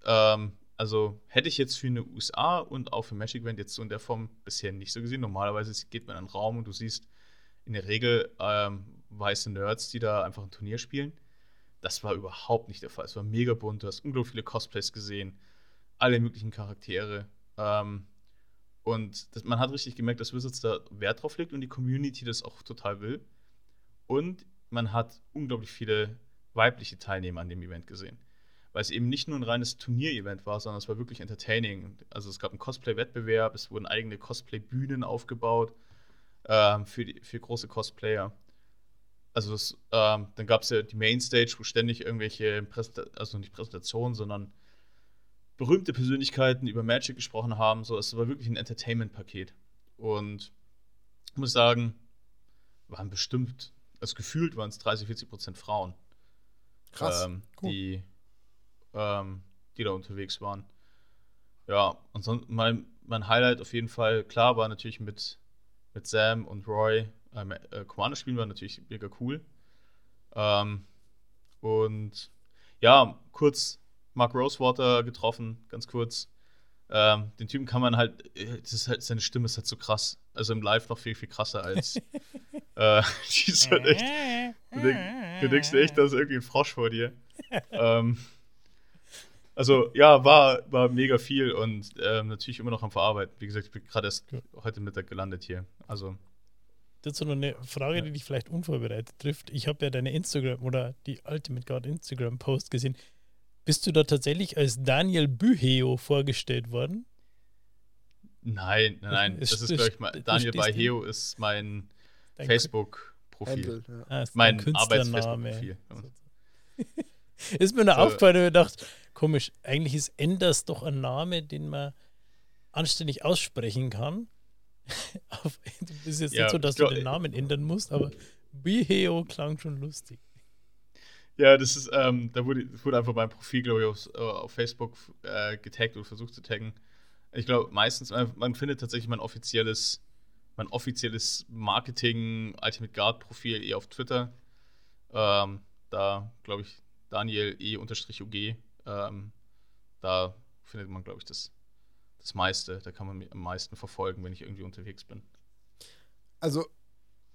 Ähm, also hätte ich jetzt für eine USA und auch für Magic Band jetzt so in der Form bisher nicht so gesehen. Normalerweise geht man in einen Raum und du siehst in der Regel ähm, weiße Nerds, die da einfach ein Turnier spielen. Das war überhaupt nicht der Fall. Es war mega bunt. Du hast unglaublich viele Cosplays gesehen, alle möglichen Charaktere. Ähm, und das, man hat richtig gemerkt, dass Wizards da Wert drauf legt und die Community das auch total will. Und man hat unglaublich viele weibliche Teilnehmer an dem Event gesehen. Weil es eben nicht nur ein reines Turnier-Event war, sondern es war wirklich entertaining. Also es gab einen Cosplay-Wettbewerb, es wurden eigene Cosplay-Bühnen aufgebaut ähm, für, die, für große Cosplayer. Also das, ähm, dann gab es ja die Mainstage, wo ständig irgendwelche, Präsenta also nicht Präsentationen, sondern berühmte Persönlichkeiten über Magic gesprochen haben. So, es war wirklich ein Entertainment-Paket. Und ich muss sagen, waren bestimmt, also gefühlt waren es 30, 40 Prozent Frauen. Krass. Ähm, cool. die, ähm, die da unterwegs waren. Ja, und sonst mein, mein Highlight auf jeden Fall, klar, war natürlich mit, mit Sam und Roy. Ähm, äh, Commander spielen war natürlich mega cool. Ähm, und ja, kurz Mark Rosewater getroffen, ganz kurz. Ähm, den Typen kann man halt, äh, das ist halt, seine Stimme ist halt so krass. Also im Live noch viel, viel krasser als. äh, die ist halt echt. Du, denk, du denkst echt, da ist irgendwie ein Frosch vor dir. ähm, also ja, war, war mega viel und ähm, natürlich immer noch am Verarbeiten. Wie gesagt, ich bin gerade erst heute Mittag gelandet hier. Also. Dazu noch eine Frage, die dich vielleicht unvorbereitet trifft. Ich habe ja deine Instagram oder die Ultimate Guard Instagram Post gesehen. Bist du da tatsächlich als Daniel Büheo vorgestellt worden? Nein, nein, nein. Das, das ist, glaube ich, mal, Daniel Büheo ist mein Facebook-Profil. Ja. Ah, mein Arbeits-Facebook-Profil. ist mir nur so. aufgefallen, ich dachte, komisch, eigentlich ist Enders doch ein Name, den man anständig aussprechen kann. du bist jetzt ja, nicht so, dass du den Namen ändern musst, aber Büheo klang schon lustig. Ja, das ist, ähm, da wurde, wurde einfach mein Profil, glaube ich, auf, äh, auf Facebook äh, getaggt oder versucht zu taggen. Ich glaube, meistens, man, man, findet tatsächlich mein offizielles, mein offizielles Marketing Ultimate Guard Profil eher auf Twitter. Ähm, da, glaube ich, Daniel E-UG. Ähm, da findet man, glaube ich, das, das meiste. Da kann man mich am meisten verfolgen, wenn ich irgendwie unterwegs bin. Also,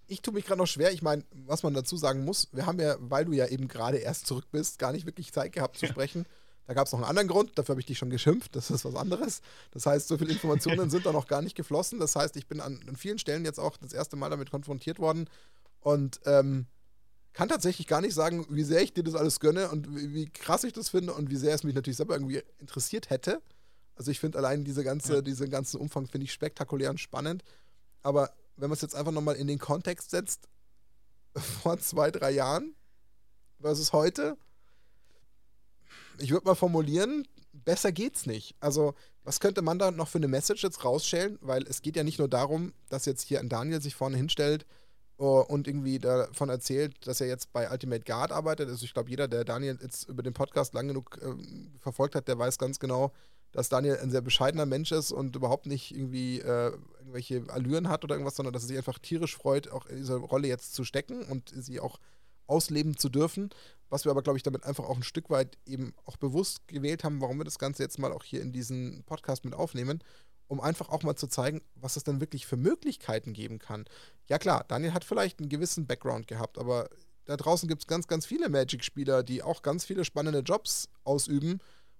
ich tue mich gerade noch schwer. Ich meine, was man dazu sagen muss, wir haben ja, weil du ja eben gerade erst zurück bist, gar nicht wirklich Zeit gehabt zu sprechen. Da gab es noch einen anderen Grund, dafür habe ich dich schon geschimpft, das ist was anderes. Das heißt, so viele Informationen sind da noch gar nicht geflossen. Das heißt, ich bin an, an vielen Stellen jetzt auch das erste Mal damit konfrontiert worden und ähm, kann tatsächlich gar nicht sagen, wie sehr ich dir das alles gönne und wie, wie, krass ich das finde und wie sehr es mich natürlich selber irgendwie interessiert hätte. Also ich finde allein diese ganze, ja. diesen ganzen Umfang finde ich spektakulär und spannend. Aber wenn man es jetzt einfach nochmal in den Kontext setzt, vor zwei, drei Jahren versus heute, ich würde mal formulieren, besser geht's nicht. Also, was könnte man da noch für eine Message jetzt rausstellen? Weil es geht ja nicht nur darum, dass jetzt hier ein Daniel sich vorne hinstellt uh, und irgendwie davon erzählt, dass er jetzt bei Ultimate Guard arbeitet. Also ich glaube, jeder, der Daniel jetzt über den Podcast lang genug äh, verfolgt hat, der weiß ganz genau, dass Daniel ein sehr bescheidener Mensch ist und überhaupt nicht irgendwie äh, irgendwelche Allüren hat oder irgendwas, sondern dass er sich einfach tierisch freut, auch in diese Rolle jetzt zu stecken und sie auch ausleben zu dürfen. Was wir aber, glaube ich, damit einfach auch ein Stück weit eben auch bewusst gewählt haben, warum wir das Ganze jetzt mal auch hier in diesen Podcast mit aufnehmen, um einfach auch mal zu zeigen, was es dann wirklich für Möglichkeiten geben kann. Ja klar, Daniel hat vielleicht einen gewissen Background gehabt, aber da draußen gibt es ganz, ganz viele Magic-Spieler, die auch ganz viele spannende Jobs ausüben,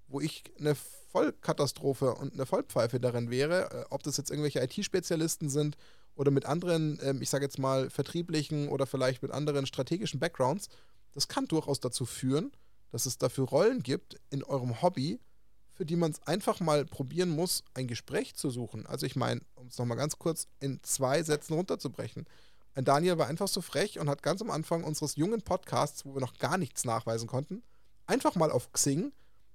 wo ich eine Vollkatastrophe und eine Vollpfeife darin wäre, äh, ob das jetzt irgendwelche IT-Spezialisten sind oder mit anderen, ähm, ich sage jetzt mal, vertrieblichen oder vielleicht mit anderen strategischen Backgrounds, das kann durchaus dazu führen, dass es dafür Rollen gibt in eurem Hobby, für die man es einfach mal probieren muss, ein Gespräch zu suchen. Also ich meine, um es nochmal ganz kurz in zwei Sätzen runterzubrechen. Ein Daniel war einfach so frech und hat ganz am Anfang unseres jungen Podcasts, wo wir noch gar nichts nachweisen konnten, einfach mal auf Xing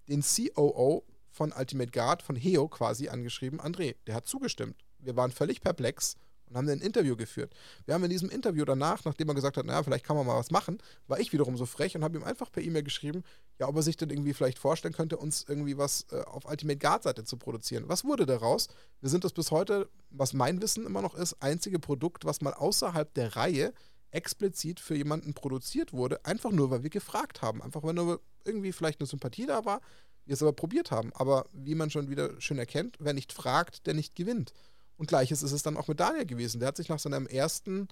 den COO von Ultimate Guard, von Heo quasi angeschrieben, André, der hat zugestimmt. Wir waren völlig perplex und haben ein Interview geführt. Wir haben in diesem Interview danach, nachdem er gesagt hat, naja, vielleicht kann man mal was machen, war ich wiederum so frech und habe ihm einfach per E-Mail geschrieben, ja, ob er sich denn irgendwie vielleicht vorstellen könnte, uns irgendwie was äh, auf Ultimate Guard-Seite zu produzieren. Was wurde daraus? Wir sind das bis heute, was mein Wissen immer noch ist, einzige Produkt, was mal außerhalb der Reihe explizit für jemanden produziert wurde, einfach nur, weil wir gefragt haben. Einfach, weil nur irgendwie vielleicht eine Sympathie da war, wir es aber probiert haben. Aber wie man schon wieder schön erkennt, wer nicht fragt, der nicht gewinnt. Und gleiches ist es dann auch mit Daniel gewesen. Der hat sich nach seinem ersten,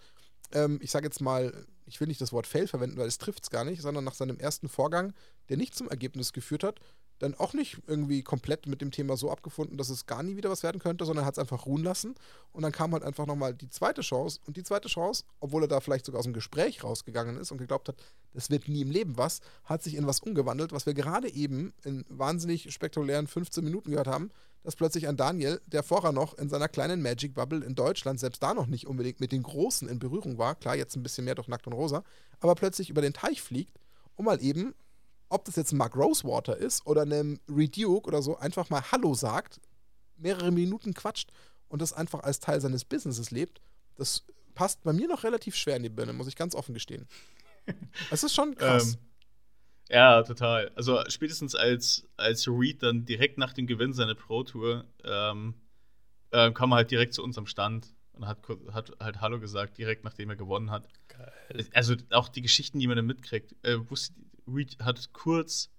ähm, ich sage jetzt mal, ich will nicht das Wort Fail verwenden, weil es trifft es gar nicht, sondern nach seinem ersten Vorgang, der nicht zum Ergebnis geführt hat, dann auch nicht irgendwie komplett mit dem Thema so abgefunden, dass es gar nie wieder was werden könnte, sondern hat es einfach ruhen lassen. Und dann kam halt einfach nochmal die zweite Chance. Und die zweite Chance, obwohl er da vielleicht sogar aus dem Gespräch rausgegangen ist und geglaubt hat, das wird nie im Leben was, hat sich in was umgewandelt, was wir gerade eben in wahnsinnig spektakulären 15 Minuten gehört haben, dass plötzlich ein Daniel, der vorher noch in seiner kleinen Magic Bubble in Deutschland selbst da noch nicht unbedingt mit den Großen in Berührung war, klar, jetzt ein bisschen mehr durch Nackt und Rosa, aber plötzlich über den Teich fliegt, um mal eben ob das jetzt ein Mark Rosewater ist oder einem Reduke oder so, einfach mal Hallo sagt, mehrere Minuten quatscht und das einfach als Teil seines Businesses lebt, das passt bei mir noch relativ schwer in die Birne, muss ich ganz offen gestehen. Es ist schon krass. Ähm, ja, total. Also spätestens als, als Reed dann direkt nach dem Gewinn seiner Pro-Tour ähm, äh, kam er halt direkt zu unserem Stand und hat, hat halt Hallo gesagt, direkt nachdem er gewonnen hat. Geil. Also auch die Geschichten, die man dann mitkriegt. Äh, wusste, Reed hat kurz,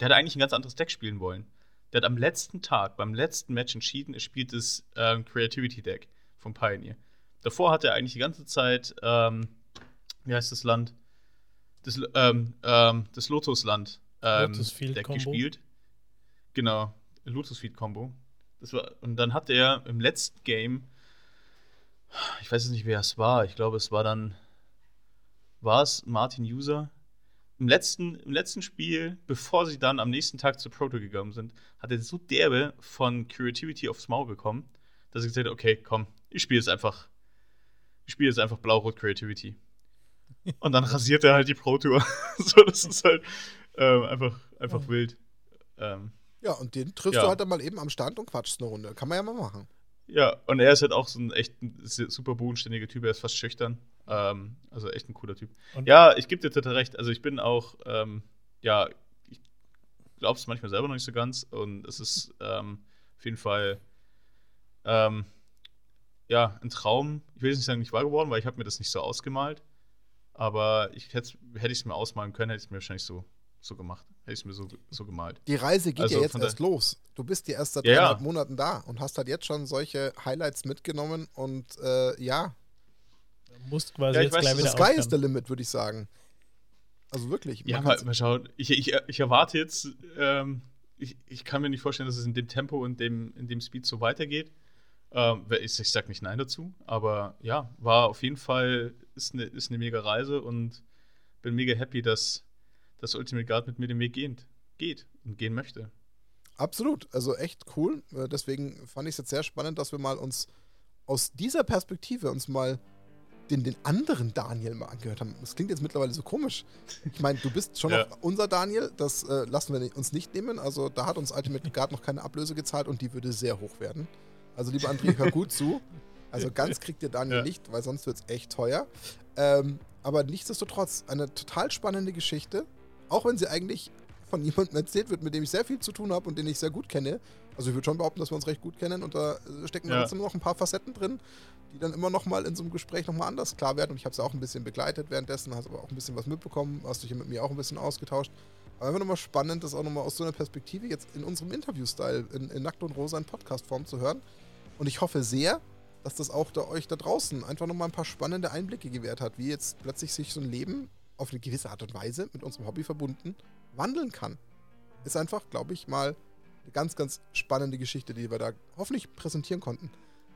der hat eigentlich ein ganz anderes Deck spielen wollen. Der hat am letzten Tag, beim letzten Match entschieden, er spielt das ähm, Creativity Deck vom Pioneer. Davor hat er eigentlich die ganze Zeit, ähm, wie heißt das Land? Das, ähm, ähm, das Lotusland ähm, Lotus Deck Combo. gespielt. Genau, Lotus Field Combo. Das war, und dann hat er im letzten Game, ich weiß jetzt nicht, wer es war, ich glaube, es war dann, war es Martin User? Im letzten, im letzten Spiel, bevor sie dann am nächsten Tag zur Proto gegangen sind, hat er so derbe von Creativity aufs Maul bekommen, dass er gesagt hat, okay, komm, ich spiele jetzt einfach, ich spiele jetzt einfach Blau-Rot Creativity. Und dann rasiert er halt die Pro Tour. so, das ist halt ähm, einfach, einfach wild. Ähm, ja, und den triffst ja. du halt dann mal eben am Stand und quatschst eine Runde. Kann man ja mal machen. Ja, und er ist halt auch so ein echt super bodenständiger Typ, er ist fast schüchtern. Ähm, also echt ein cooler Typ. Und ja, ich gebe dir total recht. Also ich bin auch, ähm, ja, ich glaube es manchmal selber noch nicht so ganz. Und es ist ähm, auf jeden Fall, ähm, ja, ein Traum. Ich will jetzt nicht sagen, nicht wahr geworden, weil ich habe mir das nicht so ausgemalt. Aber ich hätte ich es mir ausmalen können, hätte ich es mir wahrscheinlich so, so gemacht. Hätte ich es mir so, so gemalt. Die Reise geht also ja jetzt erst los. Du bist ja erst seit ja, dreieinhalb ja. Monaten da und hast halt jetzt schon solche Highlights mitgenommen. Und äh, ja, musst quasi ja, jetzt weiß, gleich wieder Sky ist der Limit, würde ich sagen. Also wirklich. Ja, mal, mal schauen. Ich, ich, ich erwarte jetzt, ähm, ich, ich kann mir nicht vorstellen, dass es in dem Tempo und dem, in dem Speed so weitergeht. Ähm, ich, ich sag nicht Nein dazu, aber ja, war auf jeden Fall, ist eine, ist eine mega Reise und bin mega happy, dass das Ultimate Guard mit mir den Weg geht, geht und gehen möchte. Absolut, also echt cool. Äh, deswegen fand ich es jetzt sehr spannend, dass wir mal uns aus dieser Perspektive uns mal den, den anderen Daniel mal angehört haben. Das klingt jetzt mittlerweile so komisch. Ich meine, du bist schon ja. noch unser Daniel, das äh, lassen wir uns nicht nehmen. Also da hat uns Ultimate Guard noch keine Ablöse gezahlt und die würde sehr hoch werden. Also lieber André, hör gut zu. Also ganz kriegt ihr Daniel ja. nicht, weil sonst wird es echt teuer. Ähm, aber nichtsdestotrotz, eine total spannende Geschichte. Auch wenn sie eigentlich von jemandem erzählt wird, mit dem ich sehr viel zu tun habe und den ich sehr gut kenne. Also ich würde schon behaupten, dass wir uns recht gut kennen und da stecken ja. noch ein paar Facetten drin, die dann immer noch mal in so einem Gespräch noch mal anders klar werden. Und ich habe es auch ein bisschen begleitet währenddessen, hast aber auch ein bisschen was mitbekommen, hast dich mit mir auch ein bisschen ausgetauscht. Aber einfach nochmal spannend, das auch nochmal aus so einer Perspektive jetzt in unserem Interview-Style in, in Nackt und Rosa in Podcast-Form zu hören. Und ich hoffe sehr, dass das auch da euch da draußen einfach nochmal ein paar spannende Einblicke gewährt hat, wie jetzt plötzlich sich so ein Leben auf eine gewisse Art und Weise mit unserem Hobby verbunden wandeln kann. Ist einfach, glaube ich, mal eine ganz, ganz spannende Geschichte, die wir da hoffentlich präsentieren konnten.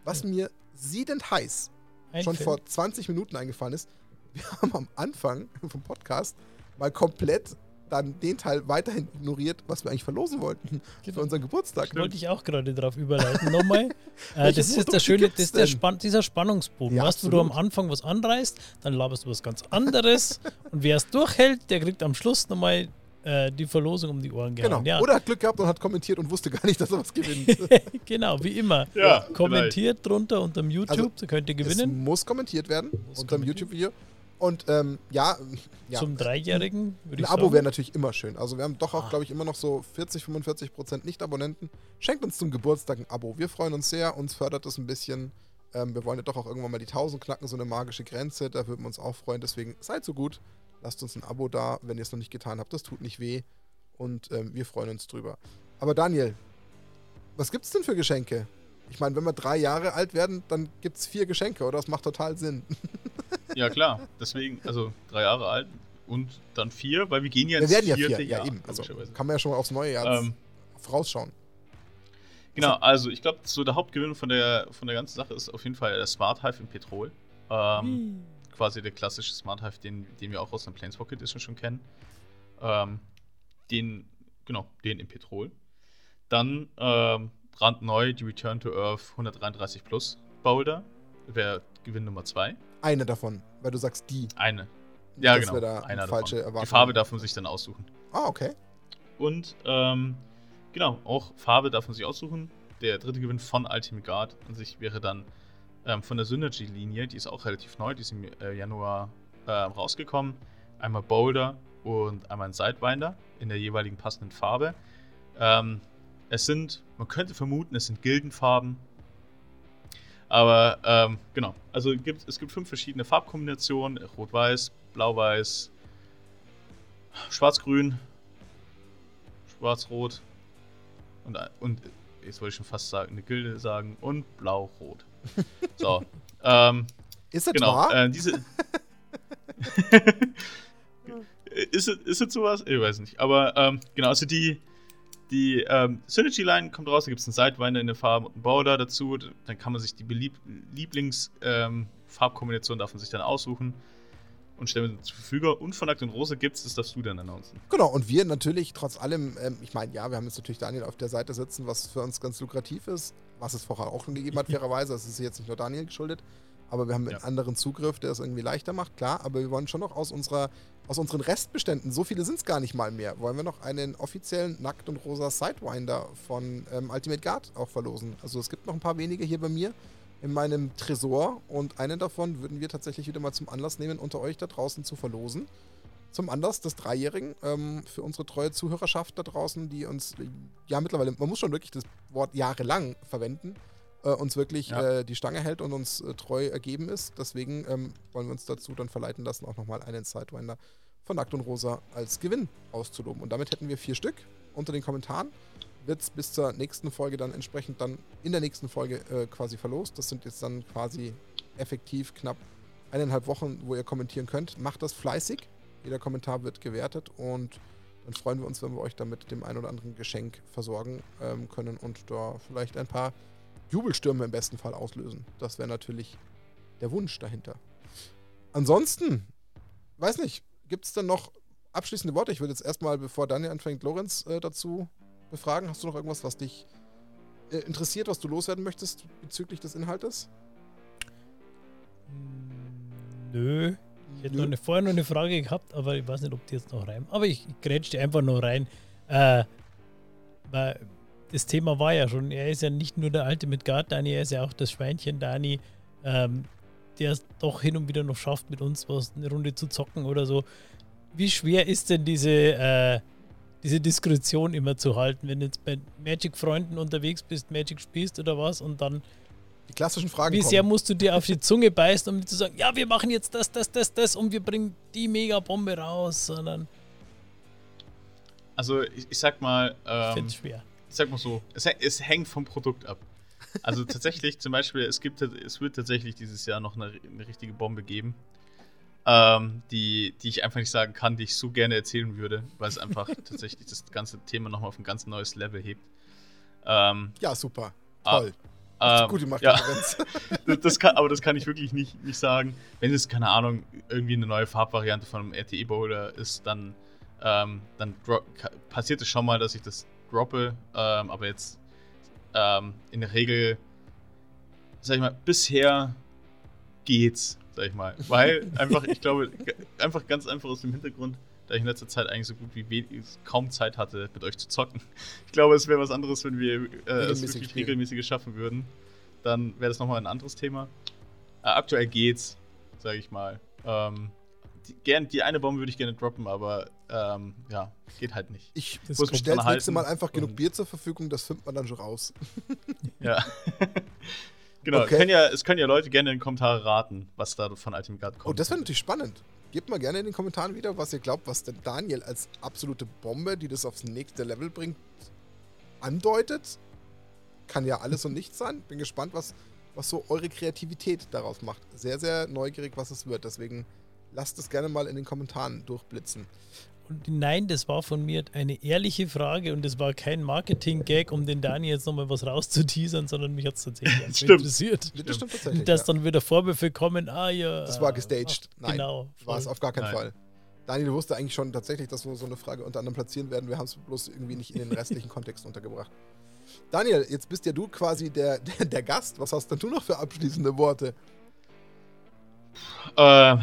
Was mir siedend heiß ein schon Film. vor 20 Minuten eingefallen ist, wir haben am Anfang vom Podcast mal komplett dann den Teil weiterhin ignoriert, was wir eigentlich verlosen wollten genau. für unseren Geburtstag. Wollte ich auch gerade darauf überleiten. Nochmal. äh, das ist jetzt der schöne, das ist der Spann, dieser Spannungsbogen. Ja, weißt, wo du am Anfang was anreißt, dann laberst du was ganz anderes und wer es durchhält, der kriegt am Schluss nochmal äh, die Verlosung um die Ohren gehauen. Genau. Ja. Oder hat Glück gehabt und hat kommentiert und wusste gar nicht, dass er was gewinnt. genau, wie immer. Ja, kommentiert vielleicht. drunter unter dem YouTube, also, da könnt ihr gewinnen. Es muss kommentiert werden unter dem YouTube-Video. Und ähm, ja, ja, Zum Dreijährigen würde ich Ein Abo wäre natürlich immer schön. Also wir haben doch auch, ah. glaube ich, immer noch so 40, 45 Prozent Nicht-Abonnenten. Schenkt uns zum Geburtstag ein Abo. Wir freuen uns sehr, uns fördert das ein bisschen. Ähm, wir wollen ja doch auch irgendwann mal die 1000 knacken, so eine magische Grenze. Da würden wir uns auch freuen. Deswegen seid so gut, lasst uns ein Abo da, wenn ihr es noch nicht getan habt. Das tut nicht weh. Und ähm, wir freuen uns drüber. Aber Daniel, was gibt es denn für Geschenke? Ich meine, wenn wir drei Jahre alt werden, dann gibt es vier Geschenke, oder? Das macht total Sinn. Ja, klar. Deswegen, also drei Jahre alt und dann vier, weil wir gehen ja ins Wir werden ja vier, Jahr, ja eben. Also kann man ja schon mal aufs neue Jahr ähm, vorausschauen. Genau, also ich glaube, so der Hauptgewinn von der, von der ganzen Sache ist auf jeden Fall der Smart Hive in Petrol. Ähm, hm. Quasi der klassische Smart Hive, den, den wir auch aus der Planeswalker Edition schon kennen. Ähm, den, genau, den in Petrol. Dann ähm, brandneu die Return to Earth 133 Plus Boulder. Wäre Gewinn Nummer 2. Eine davon, weil du sagst die. Eine. Ja, genau. Da Einer falsche davon. Die Farbe darf man sich dann aussuchen. Ah, okay. Und, ähm, genau, auch Farbe darf man sich aussuchen. Der dritte Gewinn von Ultimate Guard an sich wäre dann ähm, von der Synergy-Linie, die ist auch relativ neu, die ist im äh, Januar äh, rausgekommen. Einmal Boulder und einmal ein Sidewinder in der jeweiligen passenden Farbe. Ähm, es sind, man könnte vermuten, es sind Gildenfarben. Aber ähm, genau, also gibt, es gibt fünf verschiedene Farbkombinationen: Rot-Weiß, Blau-Weiß, Schwarz-Grün, Schwarz-Rot und, und jetzt wollte ich schon fast sagen, eine Gilde sagen und Blau-Rot. So. ähm, ist das genau, wahr? Äh, diese. ist, es, ist es sowas? Ich weiß nicht. Aber ähm, genau, also die, die ähm, Synergy-Line kommt raus, da gibt es einen Sidewinder in der Farbe und einen Border dazu. Dann kann man sich die Lieblingsfarbkombination ähm, davon sich dann aussuchen und stellen wir zur Verfügung. Und von Nackt und Rose gibt es, das darfst du dann announcen. Genau, und wir natürlich trotz allem, ähm, ich meine, ja, wir haben jetzt natürlich Daniel auf der Seite sitzen, was für uns ganz lukrativ ist, was es vorher auch schon gegeben hat, fairerweise. Das ist jetzt nicht nur Daniel geschuldet. Aber wir haben ja. einen anderen Zugriff, der es irgendwie leichter macht, klar. Aber wir wollen schon noch aus unserer aus unseren Restbeständen, so viele sind es gar nicht mal mehr, wollen wir noch einen offiziellen Nackt und Rosa Sidewinder von ähm, Ultimate Guard auch verlosen. Also es gibt noch ein paar wenige hier bei mir in meinem Tresor und einen davon würden wir tatsächlich wieder mal zum Anlass nehmen, unter euch da draußen zu verlosen. Zum Anlass des Dreijährigen ähm, für unsere treue Zuhörerschaft da draußen, die uns ja mittlerweile, man muss schon wirklich das Wort jahrelang verwenden, äh, uns wirklich ja. äh, die Stange hält und uns äh, treu ergeben ist. Deswegen ähm, wollen wir uns dazu dann verleiten lassen, auch nochmal einen Sidewinder von Nackt und Rosa als Gewinn auszuloben. Und damit hätten wir vier Stück. Unter den Kommentaren wird es bis zur nächsten Folge dann entsprechend dann in der nächsten Folge äh, quasi verlost. Das sind jetzt dann quasi effektiv knapp eineinhalb Wochen, wo ihr kommentieren könnt. Macht das fleißig. Jeder Kommentar wird gewertet und dann freuen wir uns, wenn wir euch damit dem ein oder anderen Geschenk versorgen ähm, können und da vielleicht ein paar Jubelstürme im besten Fall auslösen. Das wäre natürlich der Wunsch dahinter. Ansonsten, weiß nicht, gibt es denn noch abschließende Worte? Ich würde jetzt erstmal, bevor Daniel anfängt, Lorenz äh, dazu befragen. Hast du noch irgendwas, was dich äh, interessiert, was du loswerden möchtest bezüglich des Inhaltes? Nö. Ich hätte noch eine, vorher noch eine Frage gehabt, aber ich weiß nicht, ob die jetzt noch rein. Aber ich, ich grätsch die einfach noch rein. Äh, weil das Thema war ja schon, er ist ja nicht nur der alte mit Guard Dani, er ist ja auch das Schweinchen Dani. ähm, der es doch hin und wieder noch schafft, mit uns was eine Runde zu zocken oder so. Wie schwer ist denn diese, äh, diese Diskretion immer zu halten, wenn du jetzt bei Magic-Freunden unterwegs bist, Magic spielst oder was und dann. Die klassischen Fragen. Wie sehr musst du dir auf die Zunge beißen, um zu sagen, ja, wir machen jetzt das, das, das, das und wir bringen die Megabombe raus, sondern. Also, ich, ich sag mal. Ähm, ich schwer. Ich sag mal so, es, es hängt vom Produkt ab. Also tatsächlich, zum Beispiel, es gibt, es wird tatsächlich dieses Jahr noch eine, eine richtige Bombe geben, ähm, die, die ich einfach nicht sagen kann, die ich so gerne erzählen würde, weil es einfach tatsächlich das ganze Thema nochmal auf ein ganz neues Level hebt. Ähm, ja, super. Ah, Toll. Ähm, gute Marktkonkurrenz. Ja. das kann, aber das kann ich wirklich nicht, nicht sagen. Wenn es, keine Ahnung, irgendwie eine neue Farbvariante von einem RTE-Bowler ist, dann, ähm, dann passiert es schon mal, dass ich das droppe. Ähm, aber jetzt ähm, in der Regel, sag ich mal, bisher geht's, sag ich mal. Weil einfach, ich glaube, einfach ganz einfach aus dem Hintergrund, da ich in letzter Zeit eigentlich so gut wie wenig, kaum Zeit hatte, mit euch zu zocken. Ich glaube, es wäre was anderes, wenn wir äh, es wirklich spielen. regelmäßig schaffen würden. Dann wäre das nochmal ein anderes Thema. Äh, aktuell geht's, sag ich mal. Ähm, die, gern, die eine Bombe würde ich gerne droppen, aber ähm, ja, geht halt nicht. Ich stelle das nächste Mal einfach genug Bier zur Verfügung, das findet man dann schon raus. ja. genau, okay. können ja, es können ja Leute gerne in den Kommentaren raten, was da von Ultimate Guard kommt. Oh, das wäre natürlich spannend. Gebt mal gerne in den Kommentaren wieder, was ihr glaubt, was denn Daniel als absolute Bombe, die das aufs nächste Level bringt, andeutet. Kann ja alles und nichts sein. Bin gespannt, was, was so eure Kreativität daraus macht. Sehr, sehr neugierig, was es wird. Deswegen lasst es gerne mal in den Kommentaren durchblitzen. Und nein, das war von mir eine ehrliche Frage und das war kein Marketing-Gag, um den Dani jetzt nochmal was rauszuteasern, sondern mich hat es tatsächlich interessiert. Das stimmt tatsächlich. Dass ja. dann wieder Vorwürfe kommen, ah ja. Das war gestaged. Ach, nein, genau. War es auf gar keinen nein. Fall. Daniel wusste eigentlich schon tatsächlich, dass wir so eine Frage unter anderem platzieren werden. Wir haben es bloß irgendwie nicht in den restlichen Kontext untergebracht. Daniel, jetzt bist ja du quasi der, der, der Gast. Was hast denn du noch für abschließende Worte? Äh,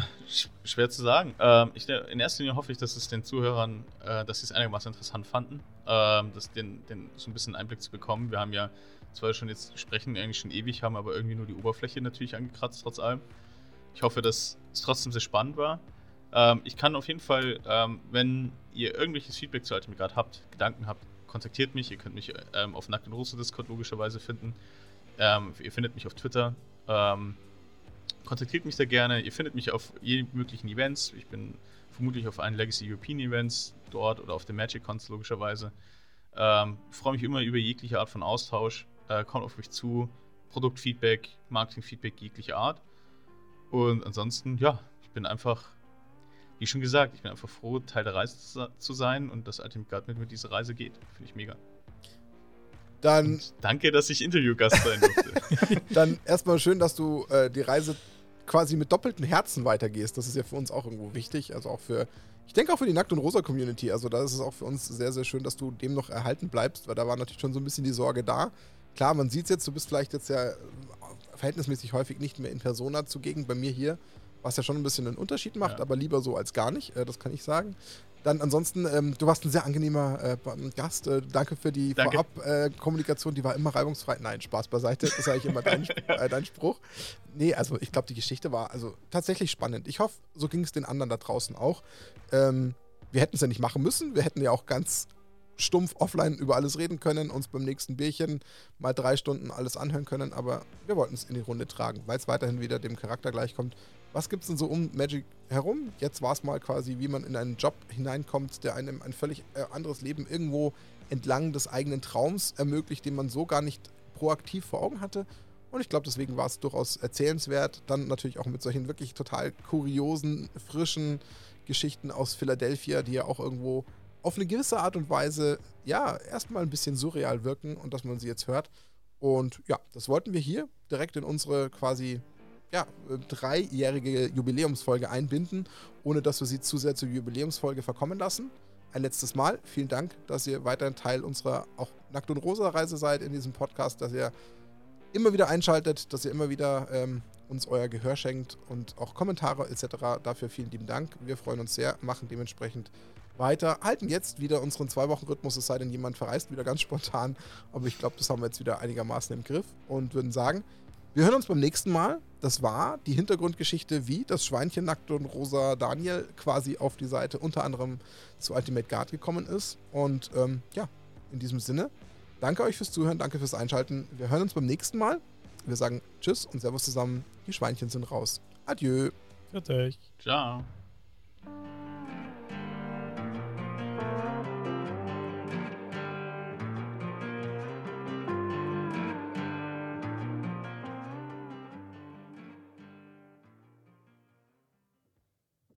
schwer zu sagen. Ähm, ich, in erster Linie hoffe ich, dass es den Zuhörern, äh, dass sie es einigermaßen interessant fanden, ähm, dass den, den so ein bisschen Einblick zu bekommen. Wir haben ja zwar schon jetzt sprechen eigentlich schon ewig, haben aber irgendwie nur die Oberfläche natürlich angekratzt trotz allem. Ich hoffe, dass es trotzdem sehr spannend war. Ähm, ich kann auf jeden Fall, ähm, wenn ihr irgendwelches Feedback zu Guard habt, Gedanken habt, kontaktiert mich. Ihr könnt mich ähm, auf Nackt und Russe Discord logischerweise finden. Ähm, ihr findet mich auf Twitter. Ähm, kontaktiert mich sehr gerne. Ihr findet mich auf jeden möglichen Events. Ich bin vermutlich auf allen Legacy European Events dort oder auf den Magic Cons logischerweise. Ähm, freue mich immer über jegliche Art von Austausch. Äh, kommt auf mich zu. Produktfeedback, Marketingfeedback jeglicher Art. Und ansonsten, ja, ich bin einfach, wie schon gesagt, ich bin einfach froh, Teil der Reise zu sein und dass Ultimate Guard mit mir diese Reise geht. Finde ich mega. Dann. Und danke, dass ich Interviewgast sein durfte. dann erstmal schön, dass du äh, die Reise quasi mit doppeltem Herzen weitergehst. Das ist ja für uns auch irgendwo wichtig. Also auch für, ich denke auch für die Nackt- und Rosa-Community. Also da ist es auch für uns sehr, sehr schön, dass du dem noch erhalten bleibst, weil da war natürlich schon so ein bisschen die Sorge da. Klar, man sieht es jetzt, du bist vielleicht jetzt ja verhältnismäßig häufig nicht mehr in Persona zugegen, bei mir hier, was ja schon ein bisschen einen Unterschied macht, ja. aber lieber so als gar nicht, äh, das kann ich sagen. Dann ansonsten, ähm, du warst ein sehr angenehmer äh, Gast. Äh, danke für die Vorab-Kommunikation, die war immer reibungsfrei. Nein, Spaß beiseite, das ist eigentlich immer dein, äh, dein Spruch. Nee, also ich glaube, die Geschichte war also tatsächlich spannend. Ich hoffe, so ging es den anderen da draußen auch. Ähm, wir hätten es ja nicht machen müssen. Wir hätten ja auch ganz stumpf offline über alles reden können, uns beim nächsten Bierchen mal drei Stunden alles anhören können, aber wir wollten es in die Runde tragen, weil es weiterhin wieder dem Charakter gleichkommt was gibt es denn so um Magic herum? Jetzt war es mal quasi, wie man in einen Job hineinkommt, der einem ein völlig äh, anderes Leben irgendwo entlang des eigenen Traums ermöglicht, den man so gar nicht proaktiv vor Augen hatte. Und ich glaube, deswegen war es durchaus erzählenswert. Dann natürlich auch mit solchen wirklich total kuriosen, frischen Geschichten aus Philadelphia, die ja auch irgendwo auf eine gewisse Art und Weise, ja, erstmal ein bisschen surreal wirken und dass man sie jetzt hört. Und ja, das wollten wir hier direkt in unsere quasi ja, dreijährige Jubiläumsfolge einbinden, ohne dass wir sie zu sehr zur Jubiläumsfolge verkommen lassen. Ein letztes Mal, vielen Dank, dass ihr weiterhin Teil unserer auch Nackt- und Rosa-Reise seid in diesem Podcast, dass ihr immer wieder einschaltet, dass ihr immer wieder ähm, uns euer Gehör schenkt und auch Kommentare etc. Dafür vielen lieben Dank. Wir freuen uns sehr, machen dementsprechend weiter, halten jetzt wieder unseren Zwei-Wochen-Rhythmus, es sei denn, jemand verreist wieder ganz spontan. Aber ich glaube, das haben wir jetzt wieder einigermaßen im Griff und würden sagen, wir hören uns beim nächsten Mal das war die Hintergrundgeschichte, wie das Schweinchen Nackt und Rosa Daniel quasi auf die Seite unter anderem zu Ultimate Guard gekommen ist. Und ähm, ja, in diesem Sinne, danke euch fürs Zuhören, danke fürs Einschalten. Wir hören uns beim nächsten Mal. Wir sagen Tschüss und Servus zusammen. Die Schweinchen sind raus. Adieu. Für euch. Ciao.